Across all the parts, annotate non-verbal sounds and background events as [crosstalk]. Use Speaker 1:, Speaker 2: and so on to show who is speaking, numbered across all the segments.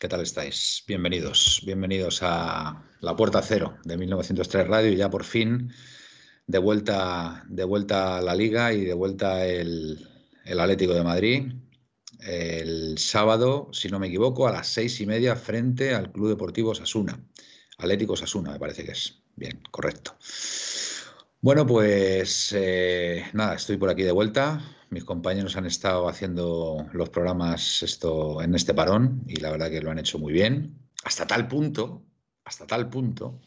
Speaker 1: ¿qué tal estáis? Bienvenidos, bienvenidos a La Puerta Cero de 1903 Radio, ya por fin de vuelta, de vuelta a la Liga y de vuelta el, el Atlético de Madrid. El sábado, si no me equivoco, a las seis y media frente al Club Deportivo Sasuna. Atlético Sasuna, me parece que es. Bien, correcto. Bueno, pues eh, nada, estoy por aquí de vuelta. Mis compañeros han estado haciendo los programas esto en este parón y la verdad que lo han hecho muy bien. Hasta tal punto, hasta tal punto,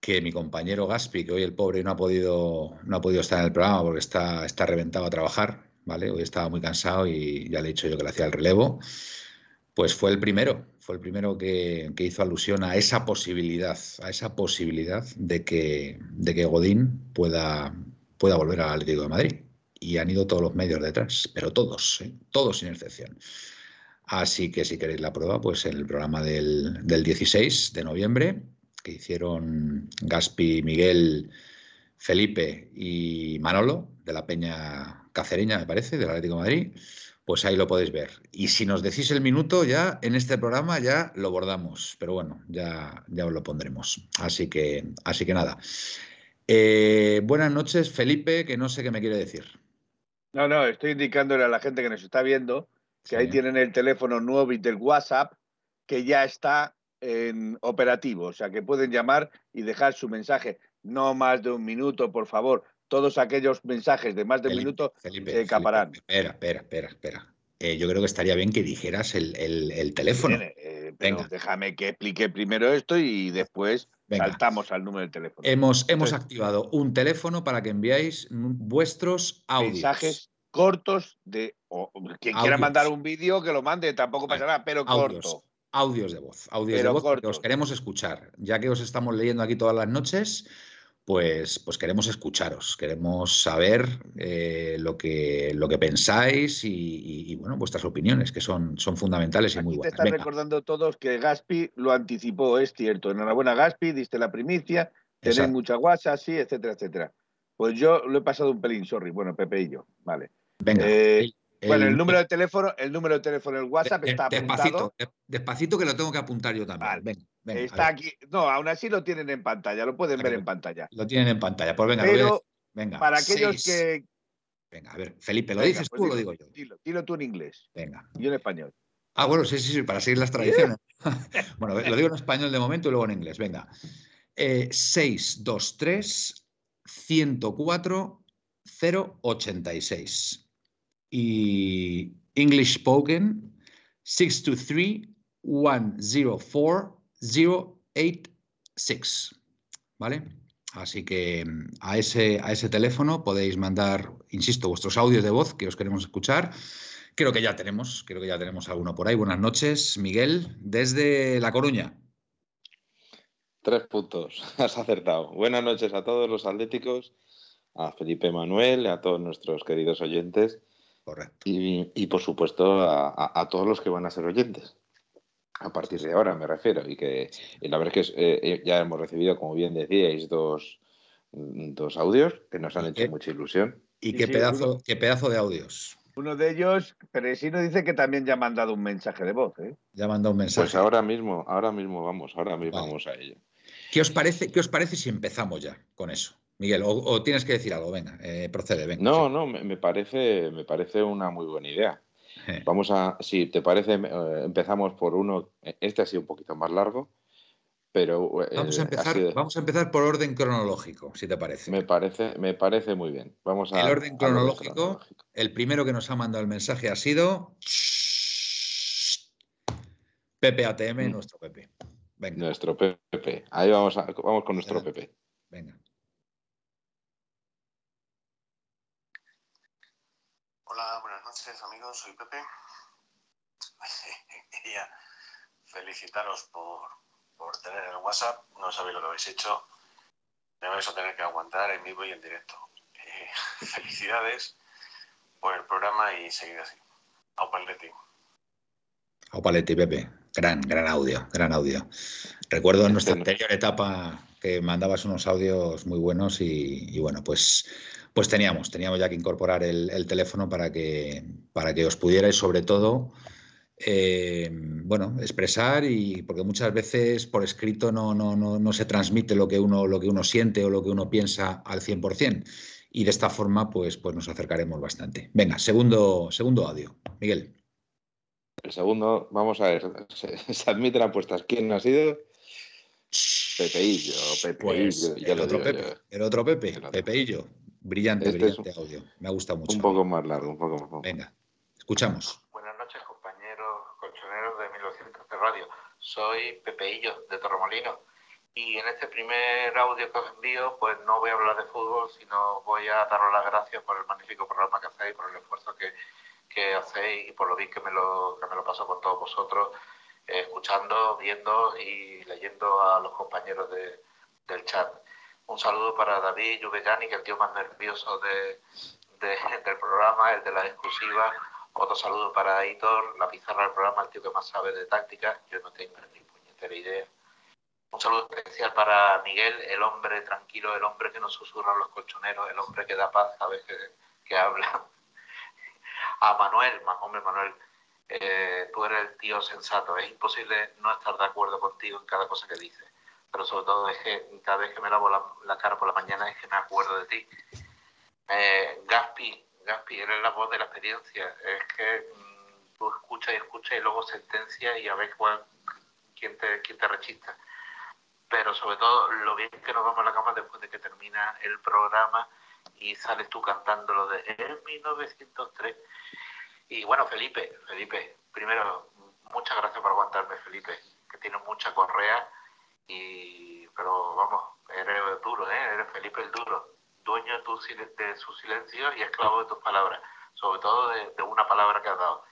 Speaker 1: que mi compañero Gaspi, que hoy el pobre no ha podido, no ha podido estar en el programa porque está, está reventado a trabajar, ¿vale? Hoy estaba muy cansado y ya le he dicho yo que le hacía el relevo. Pues fue el primero, fue el primero que, que, hizo alusión a esa posibilidad, a esa posibilidad de que, de que Godín pueda, pueda volver al Atlético de Madrid. Y han ido todos los medios detrás, pero todos, ¿eh? todos sin excepción. Así que si queréis la prueba, pues en el programa del, del 16 de noviembre, que hicieron Gaspi, Miguel, Felipe y Manolo, de la Peña Cacereña, me parece, del Atlético Madrid, pues ahí lo podéis ver. Y si nos decís el minuto, ya en este programa ya lo bordamos. Pero bueno, ya, ya os lo pondremos. Así que, así que nada. Eh, buenas noches, Felipe, que no sé qué me quiere decir.
Speaker 2: No, no, estoy indicándole a la gente que nos está viendo que sí. ahí tienen el teléfono nuevo y del WhatsApp que ya está en operativo. O sea, que pueden llamar y dejar su mensaje. No más de un minuto, por favor todos aquellos mensajes de más de un minuto
Speaker 1: Felipe,
Speaker 2: se escaparán.
Speaker 1: Felipe, espera, espera, espera, espera. Eh, yo creo que estaría bien que dijeras el, el, el teléfono.
Speaker 2: Eh, pero Venga. déjame que explique primero esto y después Venga. saltamos al número de teléfono.
Speaker 1: Hemos, hemos Entonces, activado un teléfono para que enviáis vuestros audios.
Speaker 2: Mensajes cortos de o, quien audios. quiera mandar un vídeo que lo mande, tampoco pasa nada, pero
Speaker 1: audios.
Speaker 2: corto.
Speaker 1: Audios de voz, audios pero de voz que os queremos escuchar. Ya que os estamos leyendo aquí todas las noches, pues, pues queremos escucharos, queremos saber eh, lo, que, lo que pensáis y, y, y, bueno, vuestras opiniones, que son, son fundamentales y
Speaker 2: Aquí
Speaker 1: muy buenas.
Speaker 2: Te están Venga. recordando todos que Gaspi lo anticipó, es cierto. Enhorabuena, Gaspi, diste la primicia, tenéis mucha guasa, sí, etcétera, etcétera. Pues yo lo he pasado un pelín, sorry. Bueno, Pepe y yo, vale.
Speaker 1: Venga.
Speaker 2: Eh, bueno, el número de teléfono, el número de teléfono, el WhatsApp
Speaker 1: de,
Speaker 2: está apuntado.
Speaker 1: Despacito que lo tengo que apuntar yo también.
Speaker 2: Vale.
Speaker 1: Venga, venga,
Speaker 2: está aquí. No, aún así lo tienen en pantalla, lo pueden ver en pantalla.
Speaker 1: Lo tienen en pantalla. Pues venga,
Speaker 2: Pero,
Speaker 1: lo venga.
Speaker 2: Para aquellos
Speaker 1: seis.
Speaker 2: que.
Speaker 1: Venga, a ver, Felipe, ¿lo
Speaker 2: venga,
Speaker 1: dices
Speaker 2: pues
Speaker 1: tú o lo digo yo?
Speaker 2: Dilo, dilo tú en inglés.
Speaker 1: Venga.
Speaker 2: Y yo en español.
Speaker 1: Ah, bueno, sí, sí, sí, para seguir las tradiciones. [laughs] bueno, lo digo en español de momento y luego en inglés. Venga. Eh, 623 104 086. Y English Spoken 623 104 086. ¿Vale? Así que mm, a ese, a ese teléfono podéis mandar, insisto, vuestros audios de voz que os queremos escuchar. Creo que ya tenemos, creo que ya tenemos alguno por ahí. Buenas noches, Miguel, desde La Coruña.
Speaker 3: Tres puntos, [laughs] has acertado. Buenas noches a todos los atléticos, a Felipe Manuel, a todos nuestros queridos oyentes.
Speaker 1: Correcto.
Speaker 3: Y, y por supuesto a, a, a, todos los que van a ser oyentes. A partir de ahora me refiero. Y que y la verdad es que eh, ya hemos recibido, como bien decíais, dos, dos audios que nos han hecho mucha ilusión.
Speaker 1: ¿Y qué, sí, pedazo, uno, qué pedazo de audios?
Speaker 2: Uno de ellos, Peresino dice que también ya ha mandado un mensaje de voz. ¿eh?
Speaker 1: Ya ha mandado un mensaje.
Speaker 3: Pues ahora mismo, ahora mismo vamos, ahora mismo vale. vamos a ello.
Speaker 1: ¿Qué os, parece, ¿Qué os parece si empezamos ya con eso? Miguel, o, o tienes que decir algo, venga, eh, procede, venga.
Speaker 3: No, sí. no, me, me, parece, me parece una muy buena idea. Eh. [laughs] Vamos a, si te parece, eh, empezamos por uno, este ha sido un poquito más largo, Pero,
Speaker 1: eh, vamos, a empezar, vamos a empezar por orden cronológico, si te parece.
Speaker 3: Me parece, me parece muy bien. Vamos a,
Speaker 1: el orden cronológico, el primero que nos ha mandado el mensaje ha sido Pepe ATM, mm. nuestro Pepe.
Speaker 3: Venga. Nuestro Pepe. Ahí vamos, vamos con nuestro Pepe.
Speaker 1: Venga.
Speaker 4: Hola, buenas noches amigos, soy Pepe. [laughs] Quería felicitaros por, por tener el WhatsApp. No sabéis lo que habéis hecho. Me vais a tener que aguantar en vivo y en directo. Eh, [laughs] felicidades por el programa y seguid así. Aupaletti.
Speaker 1: Aupaletti, Pepe. Gran, gran audio, gran audio. Recuerdo en nuestra anterior etapa mandabas unos audios muy buenos y, bueno, pues, pues teníamos, teníamos ya que incorporar el, teléfono para que, para que os pudierais sobre todo eh, bueno, expresar y porque muchas veces por escrito no, no, no, se transmite lo que, uno, lo que uno siente o lo que uno piensa al 100%. Y de esta forma, pues, pues nos acercaremos bastante. Venga, segundo, segundo audio. Miguel.
Speaker 3: El segundo, vamos a ver, [laughs] se, admiten apuestas. ¿Quién ha sido? Pepeillo, Pepeillo.
Speaker 1: Pues, el, otro Pepe, el, otro Pepe, Pepeillo. Brillante, este brillante audio. Me ha gustado mucho.
Speaker 3: Un poco más largo, un poco más
Speaker 1: Venga, escuchamos.
Speaker 4: Radio. Soy Pepeillo de Torremolino y en este primer audio que os envío pues no voy a hablar de fútbol, sino voy a daros las gracias por el magnífico programa que hacéis, por el esfuerzo que, que hacéis y por lo bien que me lo, que me lo paso con todos vosotros, escuchando, viendo y leyendo a los compañeros de, del chat. Un saludo para David Lluvegani, que es el tío más nervioso de, del programa, el de la exclusiva otro saludo para Hitor, la pizarra del programa, el tío que más sabe de táctica. Yo no tengo ni puñetera idea. Un saludo especial para Miguel, el hombre tranquilo, el hombre que no susurra a los colchoneros, el hombre que da paz a veces que habla. [laughs] A Manuel, hombre Manuel, eh, tú eres el tío sensato. Es imposible no estar de acuerdo contigo en cada cosa que dices. Pero sobre todo es que cada vez que me lavo la, cara por la mañana es que me acuerdo de ti. Eh, Gaspi, Gaspi, eres la voz de la experiencia. Es que mm, tú escuchas y escuchas y luego sentencia y a ver cuál, quién, te, quién te rechista. Pero sobre todo, lo bien que nos vamos a la cama después de que termina el programa y sales tú cantando lo de en 1903. Y bueno, Felipe, Felipe, primero, muchas gracias por aguantarme, Felipe, que tiene mucha correa y pero vamos, eres duro, ¿eh? eres Felipe el duro dueño de, su silencio y esclavo de tus palabras, sobre todo de, una palabra que has dado.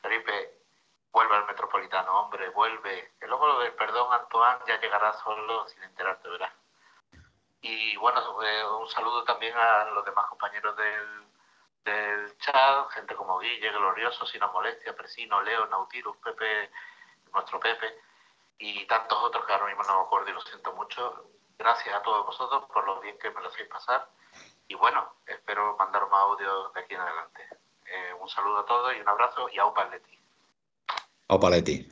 Speaker 4: Felipe, vuelve al metropolitano, hombre, vuelve. Que luego lo del perdón, Antoine, ya llegará solo sin enterarte, ¿verdad? Y bueno, eh, un saludo también a los demás compañeros del, del chat, gente como Guille, Glorioso, Sino Molestia, Presino, Leo, Nautilus, Pepe, nuestro Pepe, y tantos otros que ahora mismo no me acuerdo y lo siento mucho gracias a todos vosotros por lo bien que me lo hacéis pasar. Y bueno, espero mandar más audio de aquí en adelante. Eh, un saludo a todos y un abrazo y a Upaletti.
Speaker 1: Aupaletti,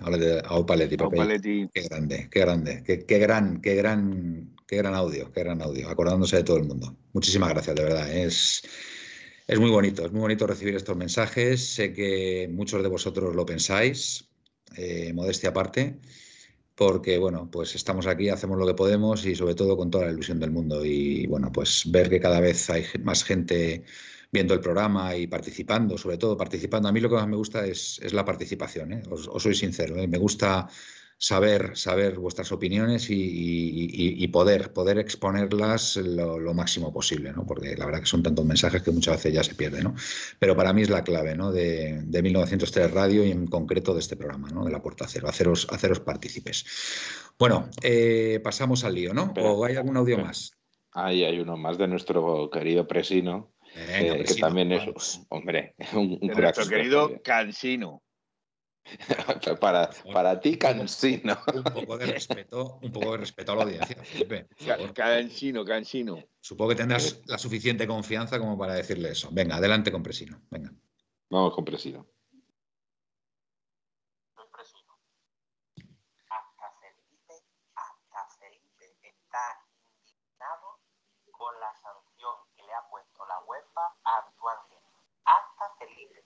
Speaker 1: Aupaletti, Aupaletti. Qué grande, qué grande, qué, qué, gran, qué gran, qué gran audio, qué gran audio, acordándose de todo el mundo. Muchísimas gracias, de verdad. Es, es muy bonito, es muy bonito recibir estos mensajes. Sé que muchos de vosotros lo pensáis, eh, modestia aparte porque bueno, pues estamos aquí, hacemos lo que podemos y sobre todo con toda la ilusión del mundo. Y bueno, pues ver que cada vez hay más gente viendo el programa y participando, sobre todo participando. A mí lo que más me gusta es, la participación, ¿eh? os, soy sincero, ¿eh? me gusta saber, saber vuestras opiniones y, poder, poder exponerlas lo, máximo posible, ¿no? porque la verdad que son tantos mensajes que muchas veces ya se pierden. ¿no? Pero para mí es la clave ¿no? de, 1903 Radio y en concreto de este programa, ¿no? de la Puerta Cero, haceros, haceros partícipes. Bueno, eh, pasamos al lío, ¿no? ¿O hay algún audio más?
Speaker 3: Ahí hay uno más de nuestro querido Presino, que también es, hombre, [laughs] un,
Speaker 2: un Nuestro querido Cansino. [laughs]
Speaker 3: para, para ti, cansino.
Speaker 1: Un poco de respeto, un poco de respeto a la audiencia,
Speaker 2: Cansino, cansino.
Speaker 1: Supongo que tendrás la suficiente confianza como para decirle eso. Venga, adelante con Presino. Venga.
Speaker 3: Vamos con Presino.
Speaker 5: Hasta Felipe, hasta Felipe está indignado con la sanción que le ha puesto la UEFA a Antoine Hasta Felipe.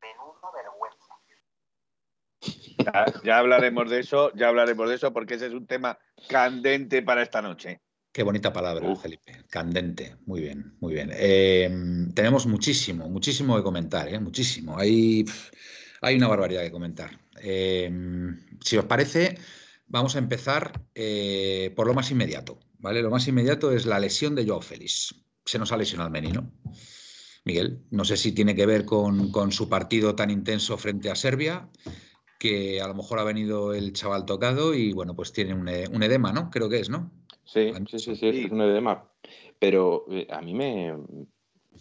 Speaker 5: Menuda vergüenza.
Speaker 2: Ya, hablaremos de eso, ya hablaremos de eso, porque ese es un tema candente para esta noche.
Speaker 1: Qué bonita palabra, Felipe. Candente. Muy bien, muy bien. Em, tenemos muchísimo, muchísimo que comentar, ¿eh? muchísimo. Hay, hay una barbaridad que comentar. Em, si os parece, vamos a empezar eh, por lo más inmediato. ¿vale? Lo más inmediato es la lesión de Joao Félix. Se nos ha lesionado el menino. Miguel, no sé si tiene que ver con, su partido tan intenso frente a Serbia, que a lo mejor ha venido el chaval tocado y bueno, pues tiene un, edema, ¿no? Creo que es, ¿no?
Speaker 3: Sí, sí, sí, sí, es un edema. Pero eh, a mí me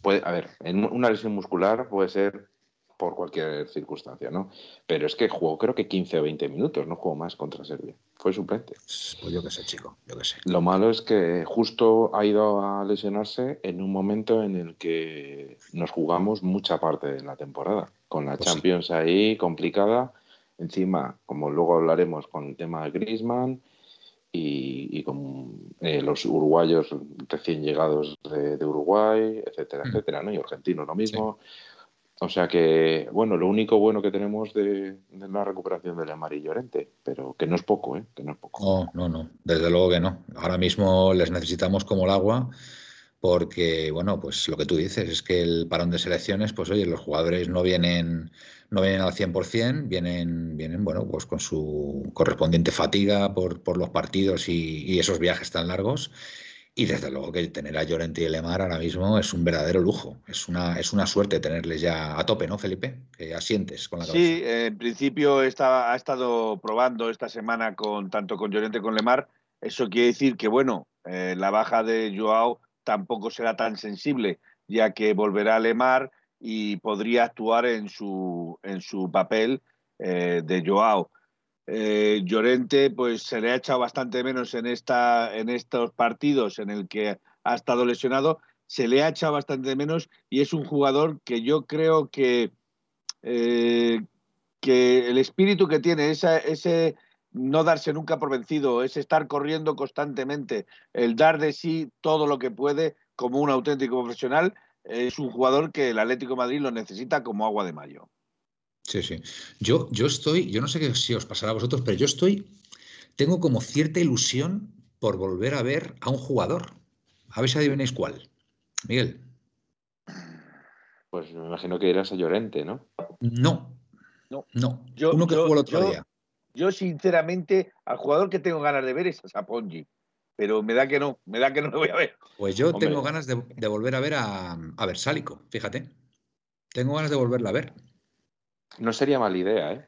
Speaker 3: puede, a ver, en una lesión muscular puede ser por cualquier circunstancia, ¿no? Pero es que jugó creo que 15 o 20 minutos, no jugó más contra Serbia. Fue suplente.
Speaker 1: Pues yo qué sé, chico, yo qué sé.
Speaker 3: Lo malo es que justo ha ido a lesionarse en un momento en el que nos jugamos mucha parte de la temporada, con la pues Champions ahí complicada. Encima, como luego hablaremos con el tema de Griezmann y, con eh, los uruguayos recién llegados de, Uruguay, etcétera, mm. etcétera, ¿no? Y argentinos lo mismo. O sea que, bueno, lo único bueno que tenemos de, la recuperación del amarillo Llorente, pero que no es poco, ¿eh? Que no es poco.
Speaker 1: No, no, no, desde luego que no. Ahora mismo les necesitamos como el agua, porque, bueno, pues lo que tú dices es que el parón de selecciones, pues oye, los jugadores no vienen, no vienen al 100%, vienen, vienen, bueno, pues con su correspondiente fatiga por, por los partidos y, y esos viajes tan largos y desde luego que tener a Llorente y Lemar ahora mismo es un verdadero lujo. Es una, es una suerte tenerles ya a tope, ¿no, Felipe? Que asientes con la cabeza.
Speaker 2: Sí, en principio está, ha estado probando esta semana con tanto con Llorente como con Lemar. Eso quiere decir que, bueno, eh, la baja de Joao tampoco será tan sensible, ya que volverá a Lemar y podría actuar en su, en su papel eh, de Joao. Eh, Llorente pues se le ha echado bastante menos en, esta, en estos partidos en el que ha estado lesionado, se le ha echado bastante menos y es un jugador que yo creo que, eh, que el espíritu que tiene, ese no darse nunca por vencido, ese estar corriendo constantemente, el dar de sí todo lo que puede como un auténtico profesional, es un jugador que el Atlético de Madrid lo necesita como agua de mayo.
Speaker 1: Sí, sí. Yo, yo estoy, yo no sé si os pasará a vosotros, pero yo estoy, tengo como cierta ilusión por volver a ver a un jugador. A ver si adivináis cuál. Miguel.
Speaker 3: Pues me imagino que irás a Llorente, ¿no?
Speaker 1: No. No. No. Yo, Uno que jugó el otro día.
Speaker 2: Yo, sinceramente, al jugador que tengo ganas de ver es a Sapongi. Pero me da que no, me da que no lo voy a ver.
Speaker 1: Pues yo tengo ganas de, volver a ver a, a Versálico, fíjate. Tengo ganas de volverla a ver.
Speaker 3: No sería mala idea, ¿eh?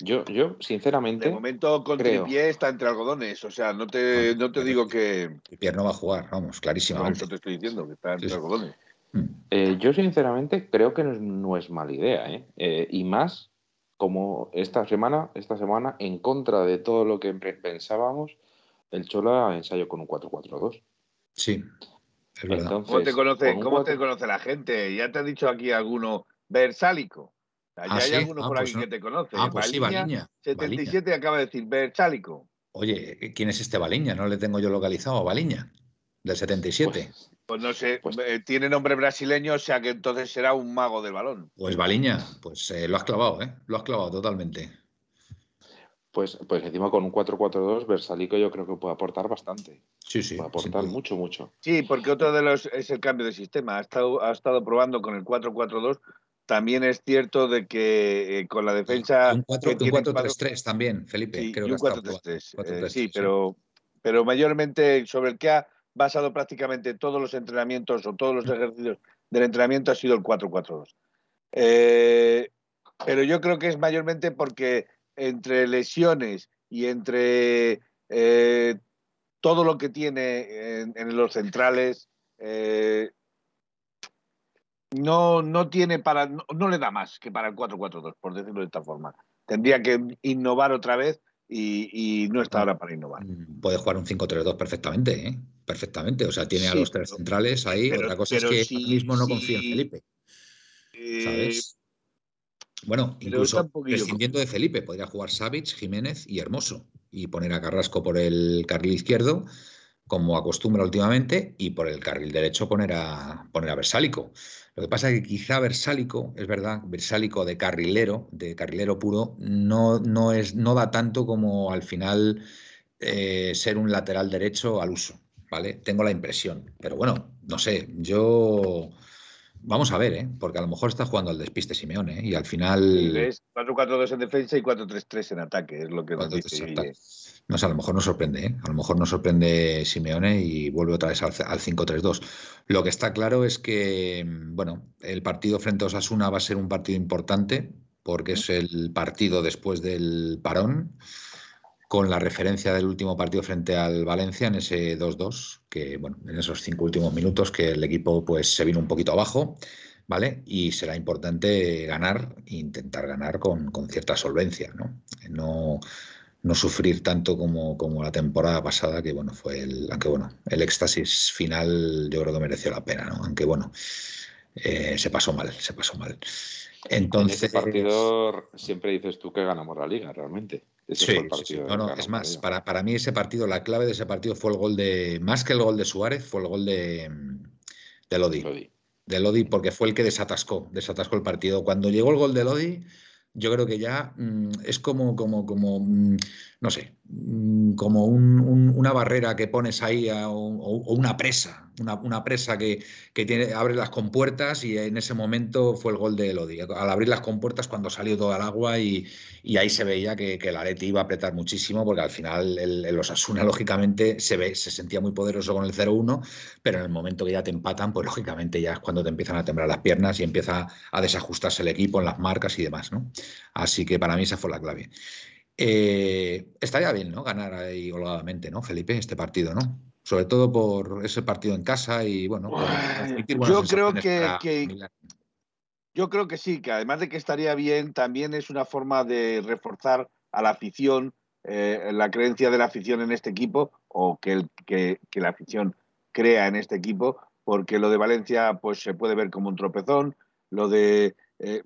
Speaker 3: Yo, yo sinceramente.
Speaker 2: De momento con creo... está entre algodones, o sea, no te, no te digo que.
Speaker 1: Tripié no va a jugar, vamos, clarísimamente.
Speaker 2: eso te estoy diciendo, que está entre algodones.
Speaker 3: Mm. Eh, yo sinceramente creo que no es, mala idea, ¿eh? ¿eh? Y más como esta semana, esta semana, en contra de todo lo que pensábamos, el Chola ensayo con un 4-4-2.
Speaker 1: Sí.
Speaker 2: Es verdad. ¿Cómo, te conoce, ¿cómo te conoce la gente? Ya te ha dicho aquí alguno, Versálico. Ya ah, hay alguno ah, por pues aquí que te conoce.
Speaker 1: Ah, pues sí, Baliña.
Speaker 2: 77 acaba de decir Berchálico.
Speaker 1: Oye, ¿quién es este Baliña? No le tengo yo localizado a Baliña, del 77.
Speaker 2: Pues, pues no sé, pues eh, tiene nombre brasileño, o sea que entonces será un mago del balón.
Speaker 1: Pues Baliña, pues eh, lo has clavado, ¿eh? Lo has clavado totalmente.
Speaker 3: Pues, pues encima con un 4-4-2, Versalico yo creo que puede aportar bastante.
Speaker 1: Sí, sí.
Speaker 3: Puede aportar mucho, mucho.
Speaker 2: Sí, porque otro de los es el cambio de sistema. Ha estado, ha estado probando con el 4-4-2 también es cierto de que eh, con la defensa.
Speaker 1: Un 4-3-3 también, Felipe.
Speaker 2: Sí, un 4-3-3. Eh, sí, pero, pero mayormente sobre el que ha basado prácticamente todos los entrenamientos o todos los ejercicios del entrenamiento ha sido el 4-4-2. Eh, pero yo creo que es mayormente porque entre lesiones y entre todo lo que tiene en, los centrales, no, no tiene para, no, le da más que para el 4-4-2, por decirlo de esta forma. Tendría que innovar otra vez y, no está ahora para innovar.
Speaker 1: Mm, puede jugar un 5-3-2 perfectamente, ¿eh? perfectamente. O sea, tiene a los tres centrales ahí. Otra cosa es que mismo no confía en Felipe. Eh, ¿Sabes? Bueno, incluso prescindiendo de Felipe, podría jugar Savic, Jiménez y Hermoso y poner a Carrasco por el carril izquierdo como acostumbra últimamente, y por el carril derecho poner a, poner a Versálico. Lo que pasa es que quizá Versálico, es verdad, Versálico de carrilero, de carrilero puro, no, no, es, no da tanto como al final eh, ser un lateral derecho al uso, ¿vale? Tengo la impresión. Pero bueno, no sé, yo... Vamos a ver, ¿eh? porque a lo mejor está jugando al despiste Simeone ¿eh? y al final...
Speaker 2: 4-4-2 en defensa y 4-3-3 en ataque, es lo que nos dice.
Speaker 1: No sé, a lo mejor nos sorprende, ¿eh? a lo mejor nos sorprende Simeone y vuelve otra vez al, 5-3-2. Lo que está claro es que, bueno, el partido frente a Osasuna va a ser un partido importante porque es el partido después del parón con la referencia del último partido frente al Valencia en ese 2-2, que bueno, en esos cinco últimos minutos que el equipo pues se vino un poquito abajo, ¿vale? Y será importante ganar intentar ganar con, cierta solvencia, ¿no? No, no sufrir tanto como, como, la temporada pasada, que bueno, fue el, aunque bueno, el éxtasis final yo creo que mereció la pena, ¿no? Aunque bueno, eh, se pasó mal, se pasó mal. Entonces,
Speaker 3: en partido siempre dices tú que ganamos la liga, realmente.
Speaker 1: Sí, No, no, es más, para, para, mí ese partido, la clave de ese partido fue el gol de, más que el gol de Suárez, fue el gol de, de Lodi. Lodi. De Lodi, porque fue el que desatascó, desatascó el partido. Cuando llegó el gol de Lodi, yo creo que ya mm, es como, como, como, mm, no sé, mm, como una barrera que pones ahí o, una presa, una, presa que, tiene, abre las compuertas y en ese momento fue el gol de Elodie. Al abrir las compuertas cuando salió toda el agua y, ahí se veía que, que el iba a apretar muchísimo porque al final el, el Osasuna [laughs] lógicamente se, ve, se sentía muy poderoso con el 0-1, pero en el momento que ya te empatan, pues lógicamente ya es cuando te empiezan a temblar las piernas y empieza a desajustarse el equipo en las marcas y demás. ¿no? Así que para mí esa fue la clave. Eh, estaría bien, ¿no? Ganar ahí holgadamente, ¿no, Felipe, este partido, ¿no? Sobre todo por ese partido en casa y bueno.
Speaker 2: yo creo que, yo creo que sí, que además de que estaría bien, también es una forma de reforzar a la afición, eh, la creencia de la afición en este equipo, o que, el, que, la afición crea en este equipo, porque lo de Valencia pues se puede ver como un tropezón, lo de eh,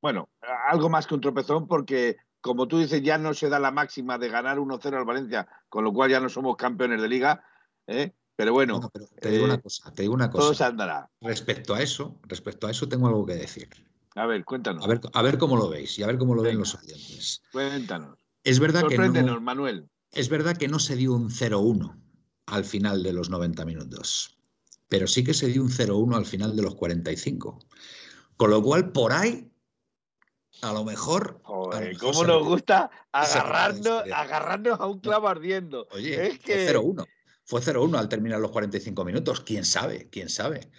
Speaker 2: bueno, algo más que un tropezón porque como tú dices, ya no se da la máxima de ganar 1-0 al Valencia, con lo cual ya no somos campeones de liga. ¿eh? Pero bueno,
Speaker 1: te digo una eh, cosa, te digo una cosa.
Speaker 2: Todo se andará.
Speaker 1: Respecto a eso, respecto a eso tengo algo que decir.
Speaker 2: A ver, cuéntanos.
Speaker 1: A ver, a ver cómo lo veis y a ver cómo lo ven los oyentes.
Speaker 2: Cuéntanos.
Speaker 1: Es verdad que
Speaker 2: no, Manuel.
Speaker 1: Es verdad que no se dio un 0-1 al final de los 90 minutos, pero sí que se dio un 0-1 al final de los 45. Con lo cual, por ahí a lo mejor.
Speaker 2: Joder, ¿cómo nos gusta [laughs] agarrarnos, agarrarnos a un clavo ardiendo?
Speaker 1: Oye, es que... fue 0-1. Fue 0-1 al terminar los 45 minutos. ¿Quién sabe? ¿Quién sabe?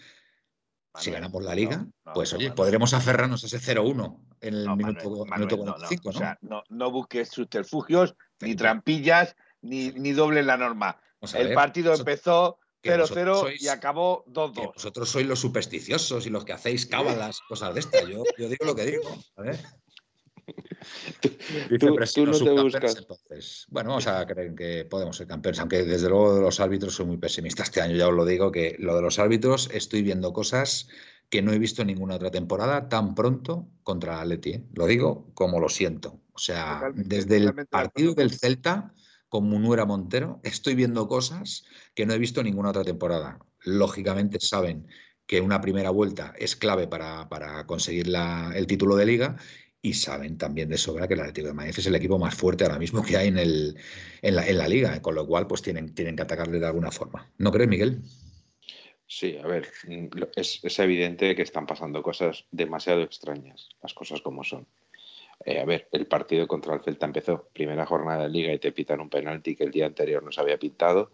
Speaker 1: si ganamos la liga, pues oye, podremos aferrarnos a ese 0-1 en el minuto, minuto, 45,
Speaker 2: O sea, no, busques subterfugios, ni trampillas, ni, ni doble la norma. el partido empezó 0-0 y acabó 2-2.
Speaker 1: Vosotros sois los supersticiosos y los que hacéis cábalas, cosas de estas. Yo, yo digo lo que digo.
Speaker 3: tú, no te buscas.
Speaker 1: Entonces, bueno, vamos a creer que podemos ser campeones, aunque desde luego de los árbitros soy muy pesimista este año, ya os lo digo, que lo de los árbitros estoy viendo cosas que no he visto en ninguna otra temporada tan pronto contra Atleti. ¿eh? Lo digo como lo siento. O sea, desde el partido del Celta con Munuera Montero, estoy viendo cosas que no he visto en ninguna otra temporada. Lógicamente saben que una primera vuelta es clave para, conseguir el título de liga y saben también de sobra que el Atlético de Madrid es el equipo más fuerte ahora mismo que hay en, el, en, la, liga, con lo cual pues tienen, tienen que atacarle de alguna forma. ¿No crees, Miguel?
Speaker 3: Sí, a ver, es, es evidente que están pasando cosas demasiado extrañas, las cosas como son. Eh, a ver, el partido contra el Celta empezó primera jornada de liga y te pitan un penalti que el día anterior no se había pitado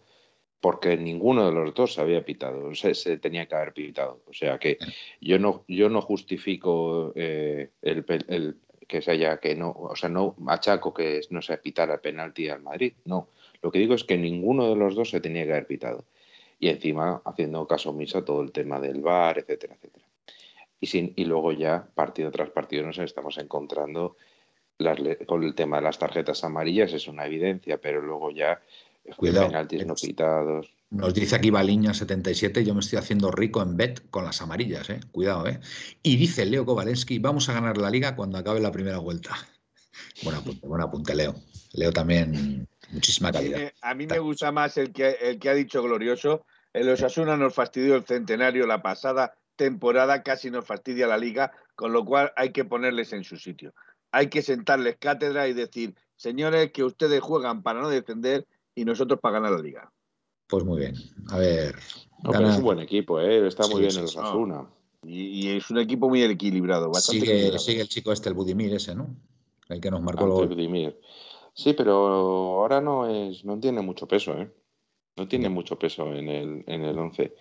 Speaker 3: porque ninguno de los dos se había pitado, se, se tenía que haber pitado. O sea que yo no, yo no justifico eh, el, que se haya, que no, o sea, no machaco que no se pitara el penalti al Madrid, no. Lo que digo es que ninguno de los dos se tenía que haber pitado. Y encima haciendo caso omiso a todo el tema del VAR, etcétera, etcétera. Y, luego ya, partido tras partido, nos estamos encontrando con el tema de las tarjetas amarillas, es una evidencia, pero luego ya
Speaker 1: Cuidado,
Speaker 3: penaltis no pitados.
Speaker 1: Nos dice aquí Baliña77, yo me estoy haciendo rico en bet con las amarillas, ¿eh? cuidado. ¿eh? Y dice Leo Kovalensky, vamos a ganar la liga cuando acabe la primera vuelta. [laughs] Buen apunte, buen apunte, Leo. Leo también Muchísima calidad.
Speaker 2: me, a mí me gusta más el que, el que ha dicho Glorioso. El Osasuna nos fastidió el centenario la pasada temporada, casi nos fastidia la liga, con lo cual hay que ponerles en su sitio. Hay que sentarles cátedra y decir, señores, que ustedes juegan para no defender y nosotros para ganar la liga.
Speaker 1: Pues muy bien. A ver.
Speaker 3: No, pero
Speaker 1: gana-
Speaker 3: es un buen equipo, ¿eh? Está muy
Speaker 1: Sí,
Speaker 3: bien
Speaker 1: sí,
Speaker 3: el. Osasuna.
Speaker 2: Y, y es un equipo muy equilibrado, bastante
Speaker 1: sigue,
Speaker 2: equilibrado.
Speaker 1: sigue el chico este, el Budimir ese, ¿no? El que nos marcó los...
Speaker 3: Vladimir. Sí, pero ahora no es, no tiene mucho peso, ¿eh? No tiene mucho peso en el, en el 11.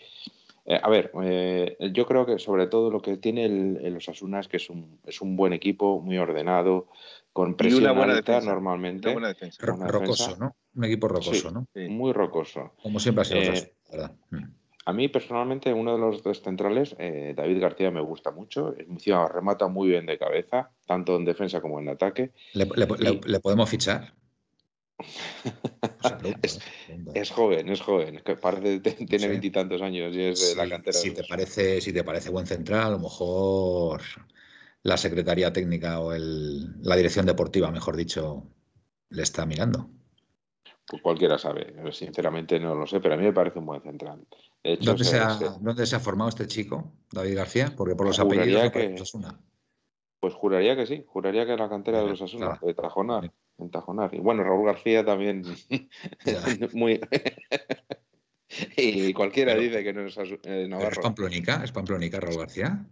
Speaker 3: Eh, a ver, eh, yo creo que sobre todo lo que tiene el, el Osasuna es que es un, es un buen equipo, muy ordenado, con
Speaker 2: Y
Speaker 3: presión
Speaker 2: una buena
Speaker 3: alta
Speaker 2: defensa.
Speaker 3: normalmente,
Speaker 2: Una buena defensa.
Speaker 1: Ro-
Speaker 3: una
Speaker 1: rocoso,
Speaker 3: defensa.
Speaker 1: ¿no? Un equipo rocoso,
Speaker 3: Sí.
Speaker 1: ¿no?
Speaker 2: Sí.
Speaker 3: muy rocoso.
Speaker 1: Como siempre ha sido
Speaker 3: Eh,
Speaker 1: Osasuna, la ¿verdad? Mm.
Speaker 3: A mí personalmente uno de los dos centrales, eh, David García, me gusta mucho. Encima remata muy bien de cabeza, tanto en defensa como en ataque.
Speaker 1: ¿Le, le- le podemos fichar? Pregunto,
Speaker 3: Es-
Speaker 1: ¿eh?
Speaker 3: Es joven, es joven, que parece que tiene
Speaker 1: Sí.
Speaker 3: veintitantos años y es de la
Speaker 1: Si-
Speaker 3: cantera.
Speaker 1: si,
Speaker 3: de
Speaker 1: te parece, si te parece buen central, a lo mejor la Secretaría Técnica o el- la Dirección Deportiva, mejor dicho, le está mirando.
Speaker 3: Pues cualquiera sabe, sinceramente no lo sé, pero a mí me parece un buen central. De hecho,
Speaker 1: ¿Dónde
Speaker 3: se-
Speaker 1: se, ha,
Speaker 3: se-
Speaker 1: dónde se ha formado este chico, David García? Porque por los apellidos
Speaker 3: que-
Speaker 1: parece Osasuna.
Speaker 3: Pues juraría que sí, juraría que la cantera de los Asuna,
Speaker 1: claro.
Speaker 3: de Tajonar, en Tajonar. Y bueno, Raúl García también [laughs] [laughs] muy [laughs] y cualquiera
Speaker 1: Pero-
Speaker 3: dice que no es eh,
Speaker 1: ¿Pero ¿Es
Speaker 3: Navarro.
Speaker 1: Pamplónica? ¿Es Pamplónica Raúl García?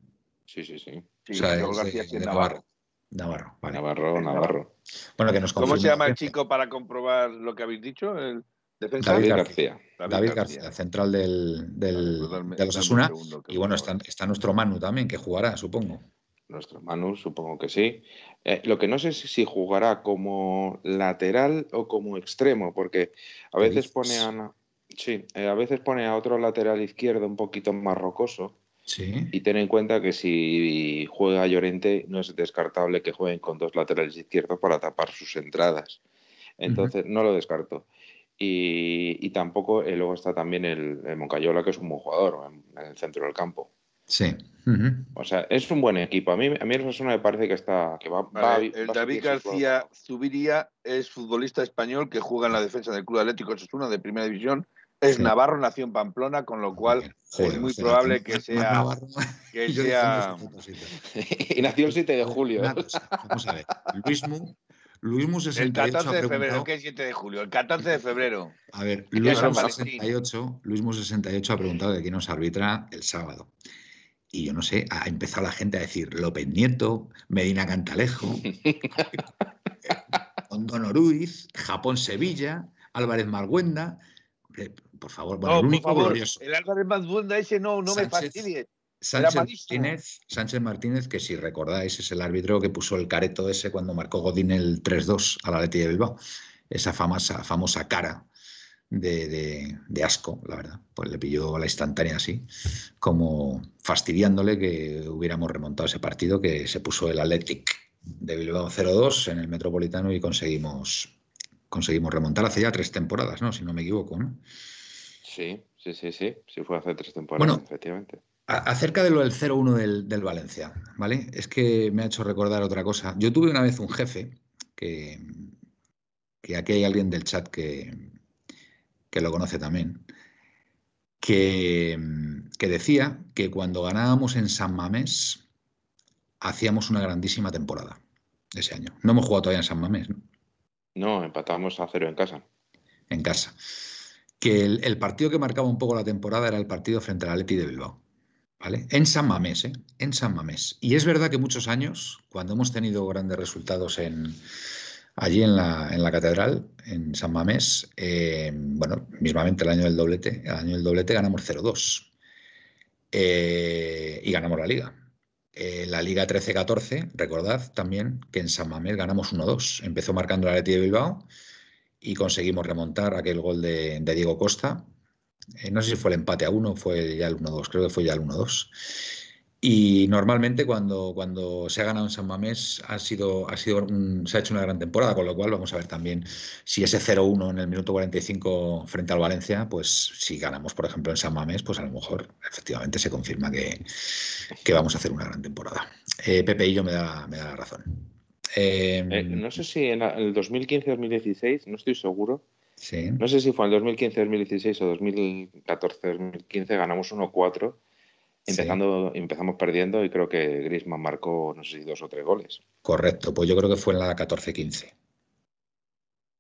Speaker 3: Sí, sí, sí.
Speaker 2: Sí,
Speaker 1: o sea,
Speaker 2: Raúl García
Speaker 1: de,
Speaker 2: es
Speaker 1: de
Speaker 2: Navarro.
Speaker 1: Navarro, vale.
Speaker 3: Navarro, Navarro.
Speaker 1: Bueno, que nos
Speaker 2: ¿Cómo se llama el chico para comprobar lo que habéis dicho? ¿El defensa?
Speaker 1: David García.
Speaker 3: García.
Speaker 1: David García, central del, del,
Speaker 2: pues un segundo, que
Speaker 1: Y bueno, está, está nuestro Manu también, que jugará, supongo.
Speaker 3: Nuestro Manu, supongo que sí. Eh, lo que no sé si, si jugará como lateral o como extremo, porque a
Speaker 1: ¿Qué
Speaker 3: veces pone a, sí, eh, a veces pone a otro lateral izquierdo un poquito más rocoso.
Speaker 1: Sí.
Speaker 3: Y ten en cuenta que si juega Llorente, no es descartable que jueguen con dos laterales izquierdos para tapar sus entradas. Entonces, no lo descarto. Y, y tampoco, eh, luego está también el, el Moncayola, que es un buen jugador en, en el centro del campo.
Speaker 1: Sí.
Speaker 3: O sea, es un buen equipo. A mí, a mí el Osasuna me parece que está que va,
Speaker 2: el
Speaker 3: va
Speaker 2: David García. Zubiría es futbolista español que juega en la defensa del Club Atlético Osasuna de Primera División. Es
Speaker 1: Sí.
Speaker 2: Navarro, nació en Pamplona, con lo cual es muy
Speaker 1: o sea,
Speaker 2: probable que sea- que [laughs]
Speaker 3: y nació el 7 de julio.
Speaker 1: Cosa, vamos a ver. Luismu, Luismu
Speaker 2: el
Speaker 1: 68
Speaker 2: 14
Speaker 1: ha
Speaker 2: de febrero. ¿qué 7 de julio? El 14 de febrero.
Speaker 1: A ver,
Speaker 2: San Valentín.
Speaker 1: 68, Luismu 68 ha preguntado de quién nos arbitra el sábado. Y yo no sé, ha empezado la gente a decir López Nieto, Medina Cantalejo, [laughs] Don Ruiz, Japón-Sevilla, Álvarez Marguenda. Por favor, bueno,
Speaker 2: no,
Speaker 1: el único
Speaker 2: favor,
Speaker 1: glorioso.
Speaker 2: el Álvarez Mazbuenda ese no, no me
Speaker 1: Sánchez.
Speaker 2: fastidies.
Speaker 1: Sánchez. Martínez, Sánchez Martínez, que si recordáis es el árbitro que puso el careto ese cuando marcó Godín el 3-2 a la Leti de Bilbao. Esa famosa, famosa cara de, de- de asco, la verdad. Pues le pilló la instantánea así, como fastidiándole que hubiéramos remontado ese partido, que se puso el Athletic de Bilbao 0-2 en el Metropolitano y conseguimos, conseguimos remontar hace ya tres temporadas, ¿no? Si no me equivoco, ¿no?
Speaker 3: Sí, sí, sí, sí. Sí, fue hace tres temporadas,
Speaker 1: Bueno.
Speaker 3: efectivamente.
Speaker 1: Acerca de lo del 0-1 del, del Valencia, ¿vale? Es que me ha hecho recordar otra cosa. Yo tuve una vez un jefe que, que aquí hay alguien del chat que, que lo conoce también, que, que decía que cuando ganábamos en San Mamés hacíamos una grandísima temporada ese año. No hemos jugado todavía en San Mamés, ¿no?
Speaker 3: No, empatamos a cero en casa.
Speaker 1: en casa. Que el, el partido que marcaba un poco la temporada era el partido frente al Atleti de Bilbao. ¿Vale? En San Mamés, ¿eh? En San Mamés. Y es verdad que muchos años, cuando hemos tenido grandes resultados en, allí en la, en la catedral, en San Mamés, eh, bueno, mismamente el año del doblete, el año del doblete ganamos 0-2. Eh, y ganamos la liga. Eh, la Liga 13-14, recordad también que en San Mamés ganamos 1-2. Empezó marcando el Atleti de Bilbao y conseguimos remontar aquel gol de, Diego Costa. Eh, no sé si fue el empate a uno, fue ya el 1-2, creo que fue ya el 1-2. Y normalmente cuando, cuando se ha ganado en San Mamés ha sido, ha sido un- se ha hecho una gran temporada, con lo cual vamos a ver también si ese 0-1 en el minuto 45 frente al Valencia, pues si ganamos, por ejemplo, en San Mamés, pues a lo mejor efectivamente se confirma que, que vamos a hacer una gran temporada. Eh, Pepe y yo me da, me da la razón. Eh,
Speaker 3: Eh, no sé si en el 2015-2016, no estoy seguro.
Speaker 1: sí.
Speaker 3: No sé si fue en el 2015-2016 o 2014-2015, ganamos 1-4.
Speaker 1: Sí.
Speaker 3: Empezando, Empezamos perdiendo y creo que Griezmann marcó, no sé si dos o tres goles.
Speaker 1: Correcto, pues yo creo que fue en la 14-15.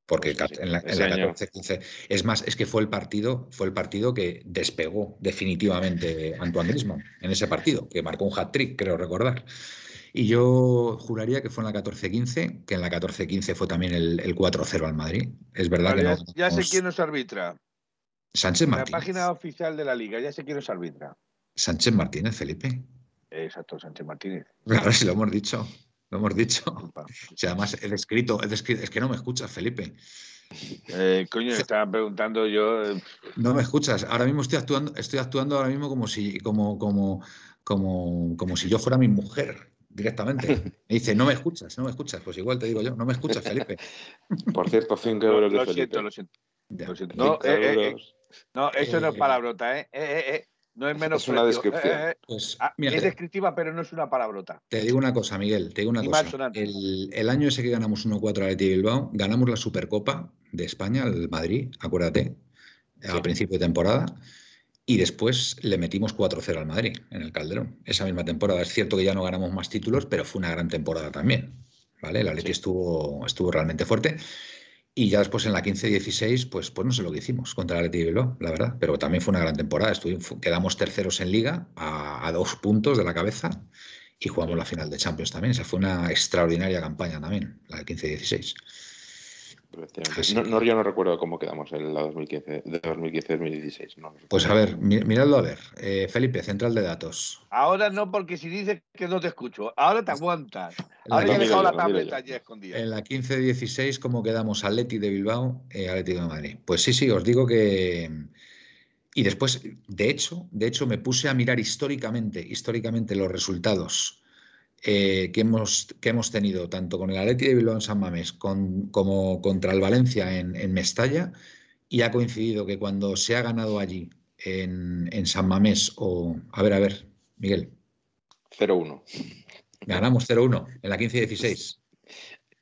Speaker 1: Porque
Speaker 3: Pues sí,
Speaker 1: en la, en la
Speaker 3: año.
Speaker 1: 14-15. Es más, es que fue el partido, fue el partido que despegó definitivamente Antoine Griezmann en ese partido, que marcó un hat-trick, creo recordar. Y yo juraría que fue en la 14-15, que en la 14-15 fue también el, el 4-0 al Madrid. Es verdad
Speaker 2: Vale,
Speaker 1: que no.
Speaker 2: ya, ya sé quién nos arbitra.
Speaker 1: Sánchez
Speaker 2: En la página oficial de la liga, ya sé quién nos arbitra.
Speaker 1: Sánchez Martínez, Felipe.
Speaker 2: Exacto, Sánchez Martínez.
Speaker 1: Claro, si lo hemos dicho. Lo hemos dicho. O sea, además he descrito, he descrito- es que no me escuchas, Felipe.
Speaker 2: Eh, coño, estaba preguntando yo. eh,
Speaker 1: No me escuchas. Ahora mismo estoy actuando, estoy actuando ahora mismo como si, como, como, como, como si yo fuera mi mujer directamente. [laughs] Me dice, no me escuchas, no me escuchas. Pues igual te digo yo, no me escuchas, Felipe. [laughs]
Speaker 3: Por cierto, 5
Speaker 2: Lo,
Speaker 3: euros de
Speaker 2: lo
Speaker 3: Felipe.
Speaker 2: siento, lo siento.
Speaker 1: Ya.
Speaker 2: lo siento. No, eh, eh, no, eso no es palabrota, ¿eh? Eh, eh, eh, No es menos.
Speaker 3: Es una descripción.
Speaker 1: Pues
Speaker 2: Ah,
Speaker 1: mira,
Speaker 2: es descriptiva, pero no es una palabrota.
Speaker 1: te digo una cosa, Miguel, te digo una cosa. El, el año ese que ganamos 1-4 al Athletic de Bilbao, ganamos la Supercopa de España, al Madrid, acuérdate, a
Speaker 3: Sí.
Speaker 1: principio de temporada. Y después le metimos 4-0 al Madrid en el Calderón. Esa misma temporada. Es cierto que ya no ganamos más títulos, pero fue una gran temporada también. ¿Vale? El Atleti
Speaker 3: Sí.
Speaker 1: estuvo, estuvo realmente fuerte. Y ya después en la 15-16, pues, pues no sé lo que hicimos contra el Atleti de Bilbao, la verdad. Pero también fue una gran temporada. Estuvimos, quedamos terceros en Liga a, dos puntos de la cabeza y jugamos la final de Champions también. Esa fue una extraordinaria campaña también, la del 15-16.
Speaker 3: No, yo no recuerdo cómo quedamos en la 2015, de 2015-2016. No,
Speaker 1: Pues a ver, mi- miradlo a ver. Eh, Felipe, central de datos.
Speaker 2: Ahora no, porque si dices que no te escucho, ahora te aguantas.
Speaker 1: La
Speaker 2: Ahora ya he dejado la tableta ya escondida.
Speaker 1: En la 15-16, ¿cómo quedamos? Atleti de Bilbao, eh, Atleti de Madrid. Pues sí, sí, os digo que. Y después, de hecho, de hecho, me puse a mirar históricamente, históricamente los resultados eh, que, hemos, que hemos tenido, tanto con el Atleti de Bilbao en San Mamés con- como contra el Valencia en, en Mestalla, y ha coincidido que cuando se ha ganado allí en, en San Mamés, o. A ver, a ver, Miguel,
Speaker 3: 0-1.
Speaker 1: ganamos 0-1 en la 15-16.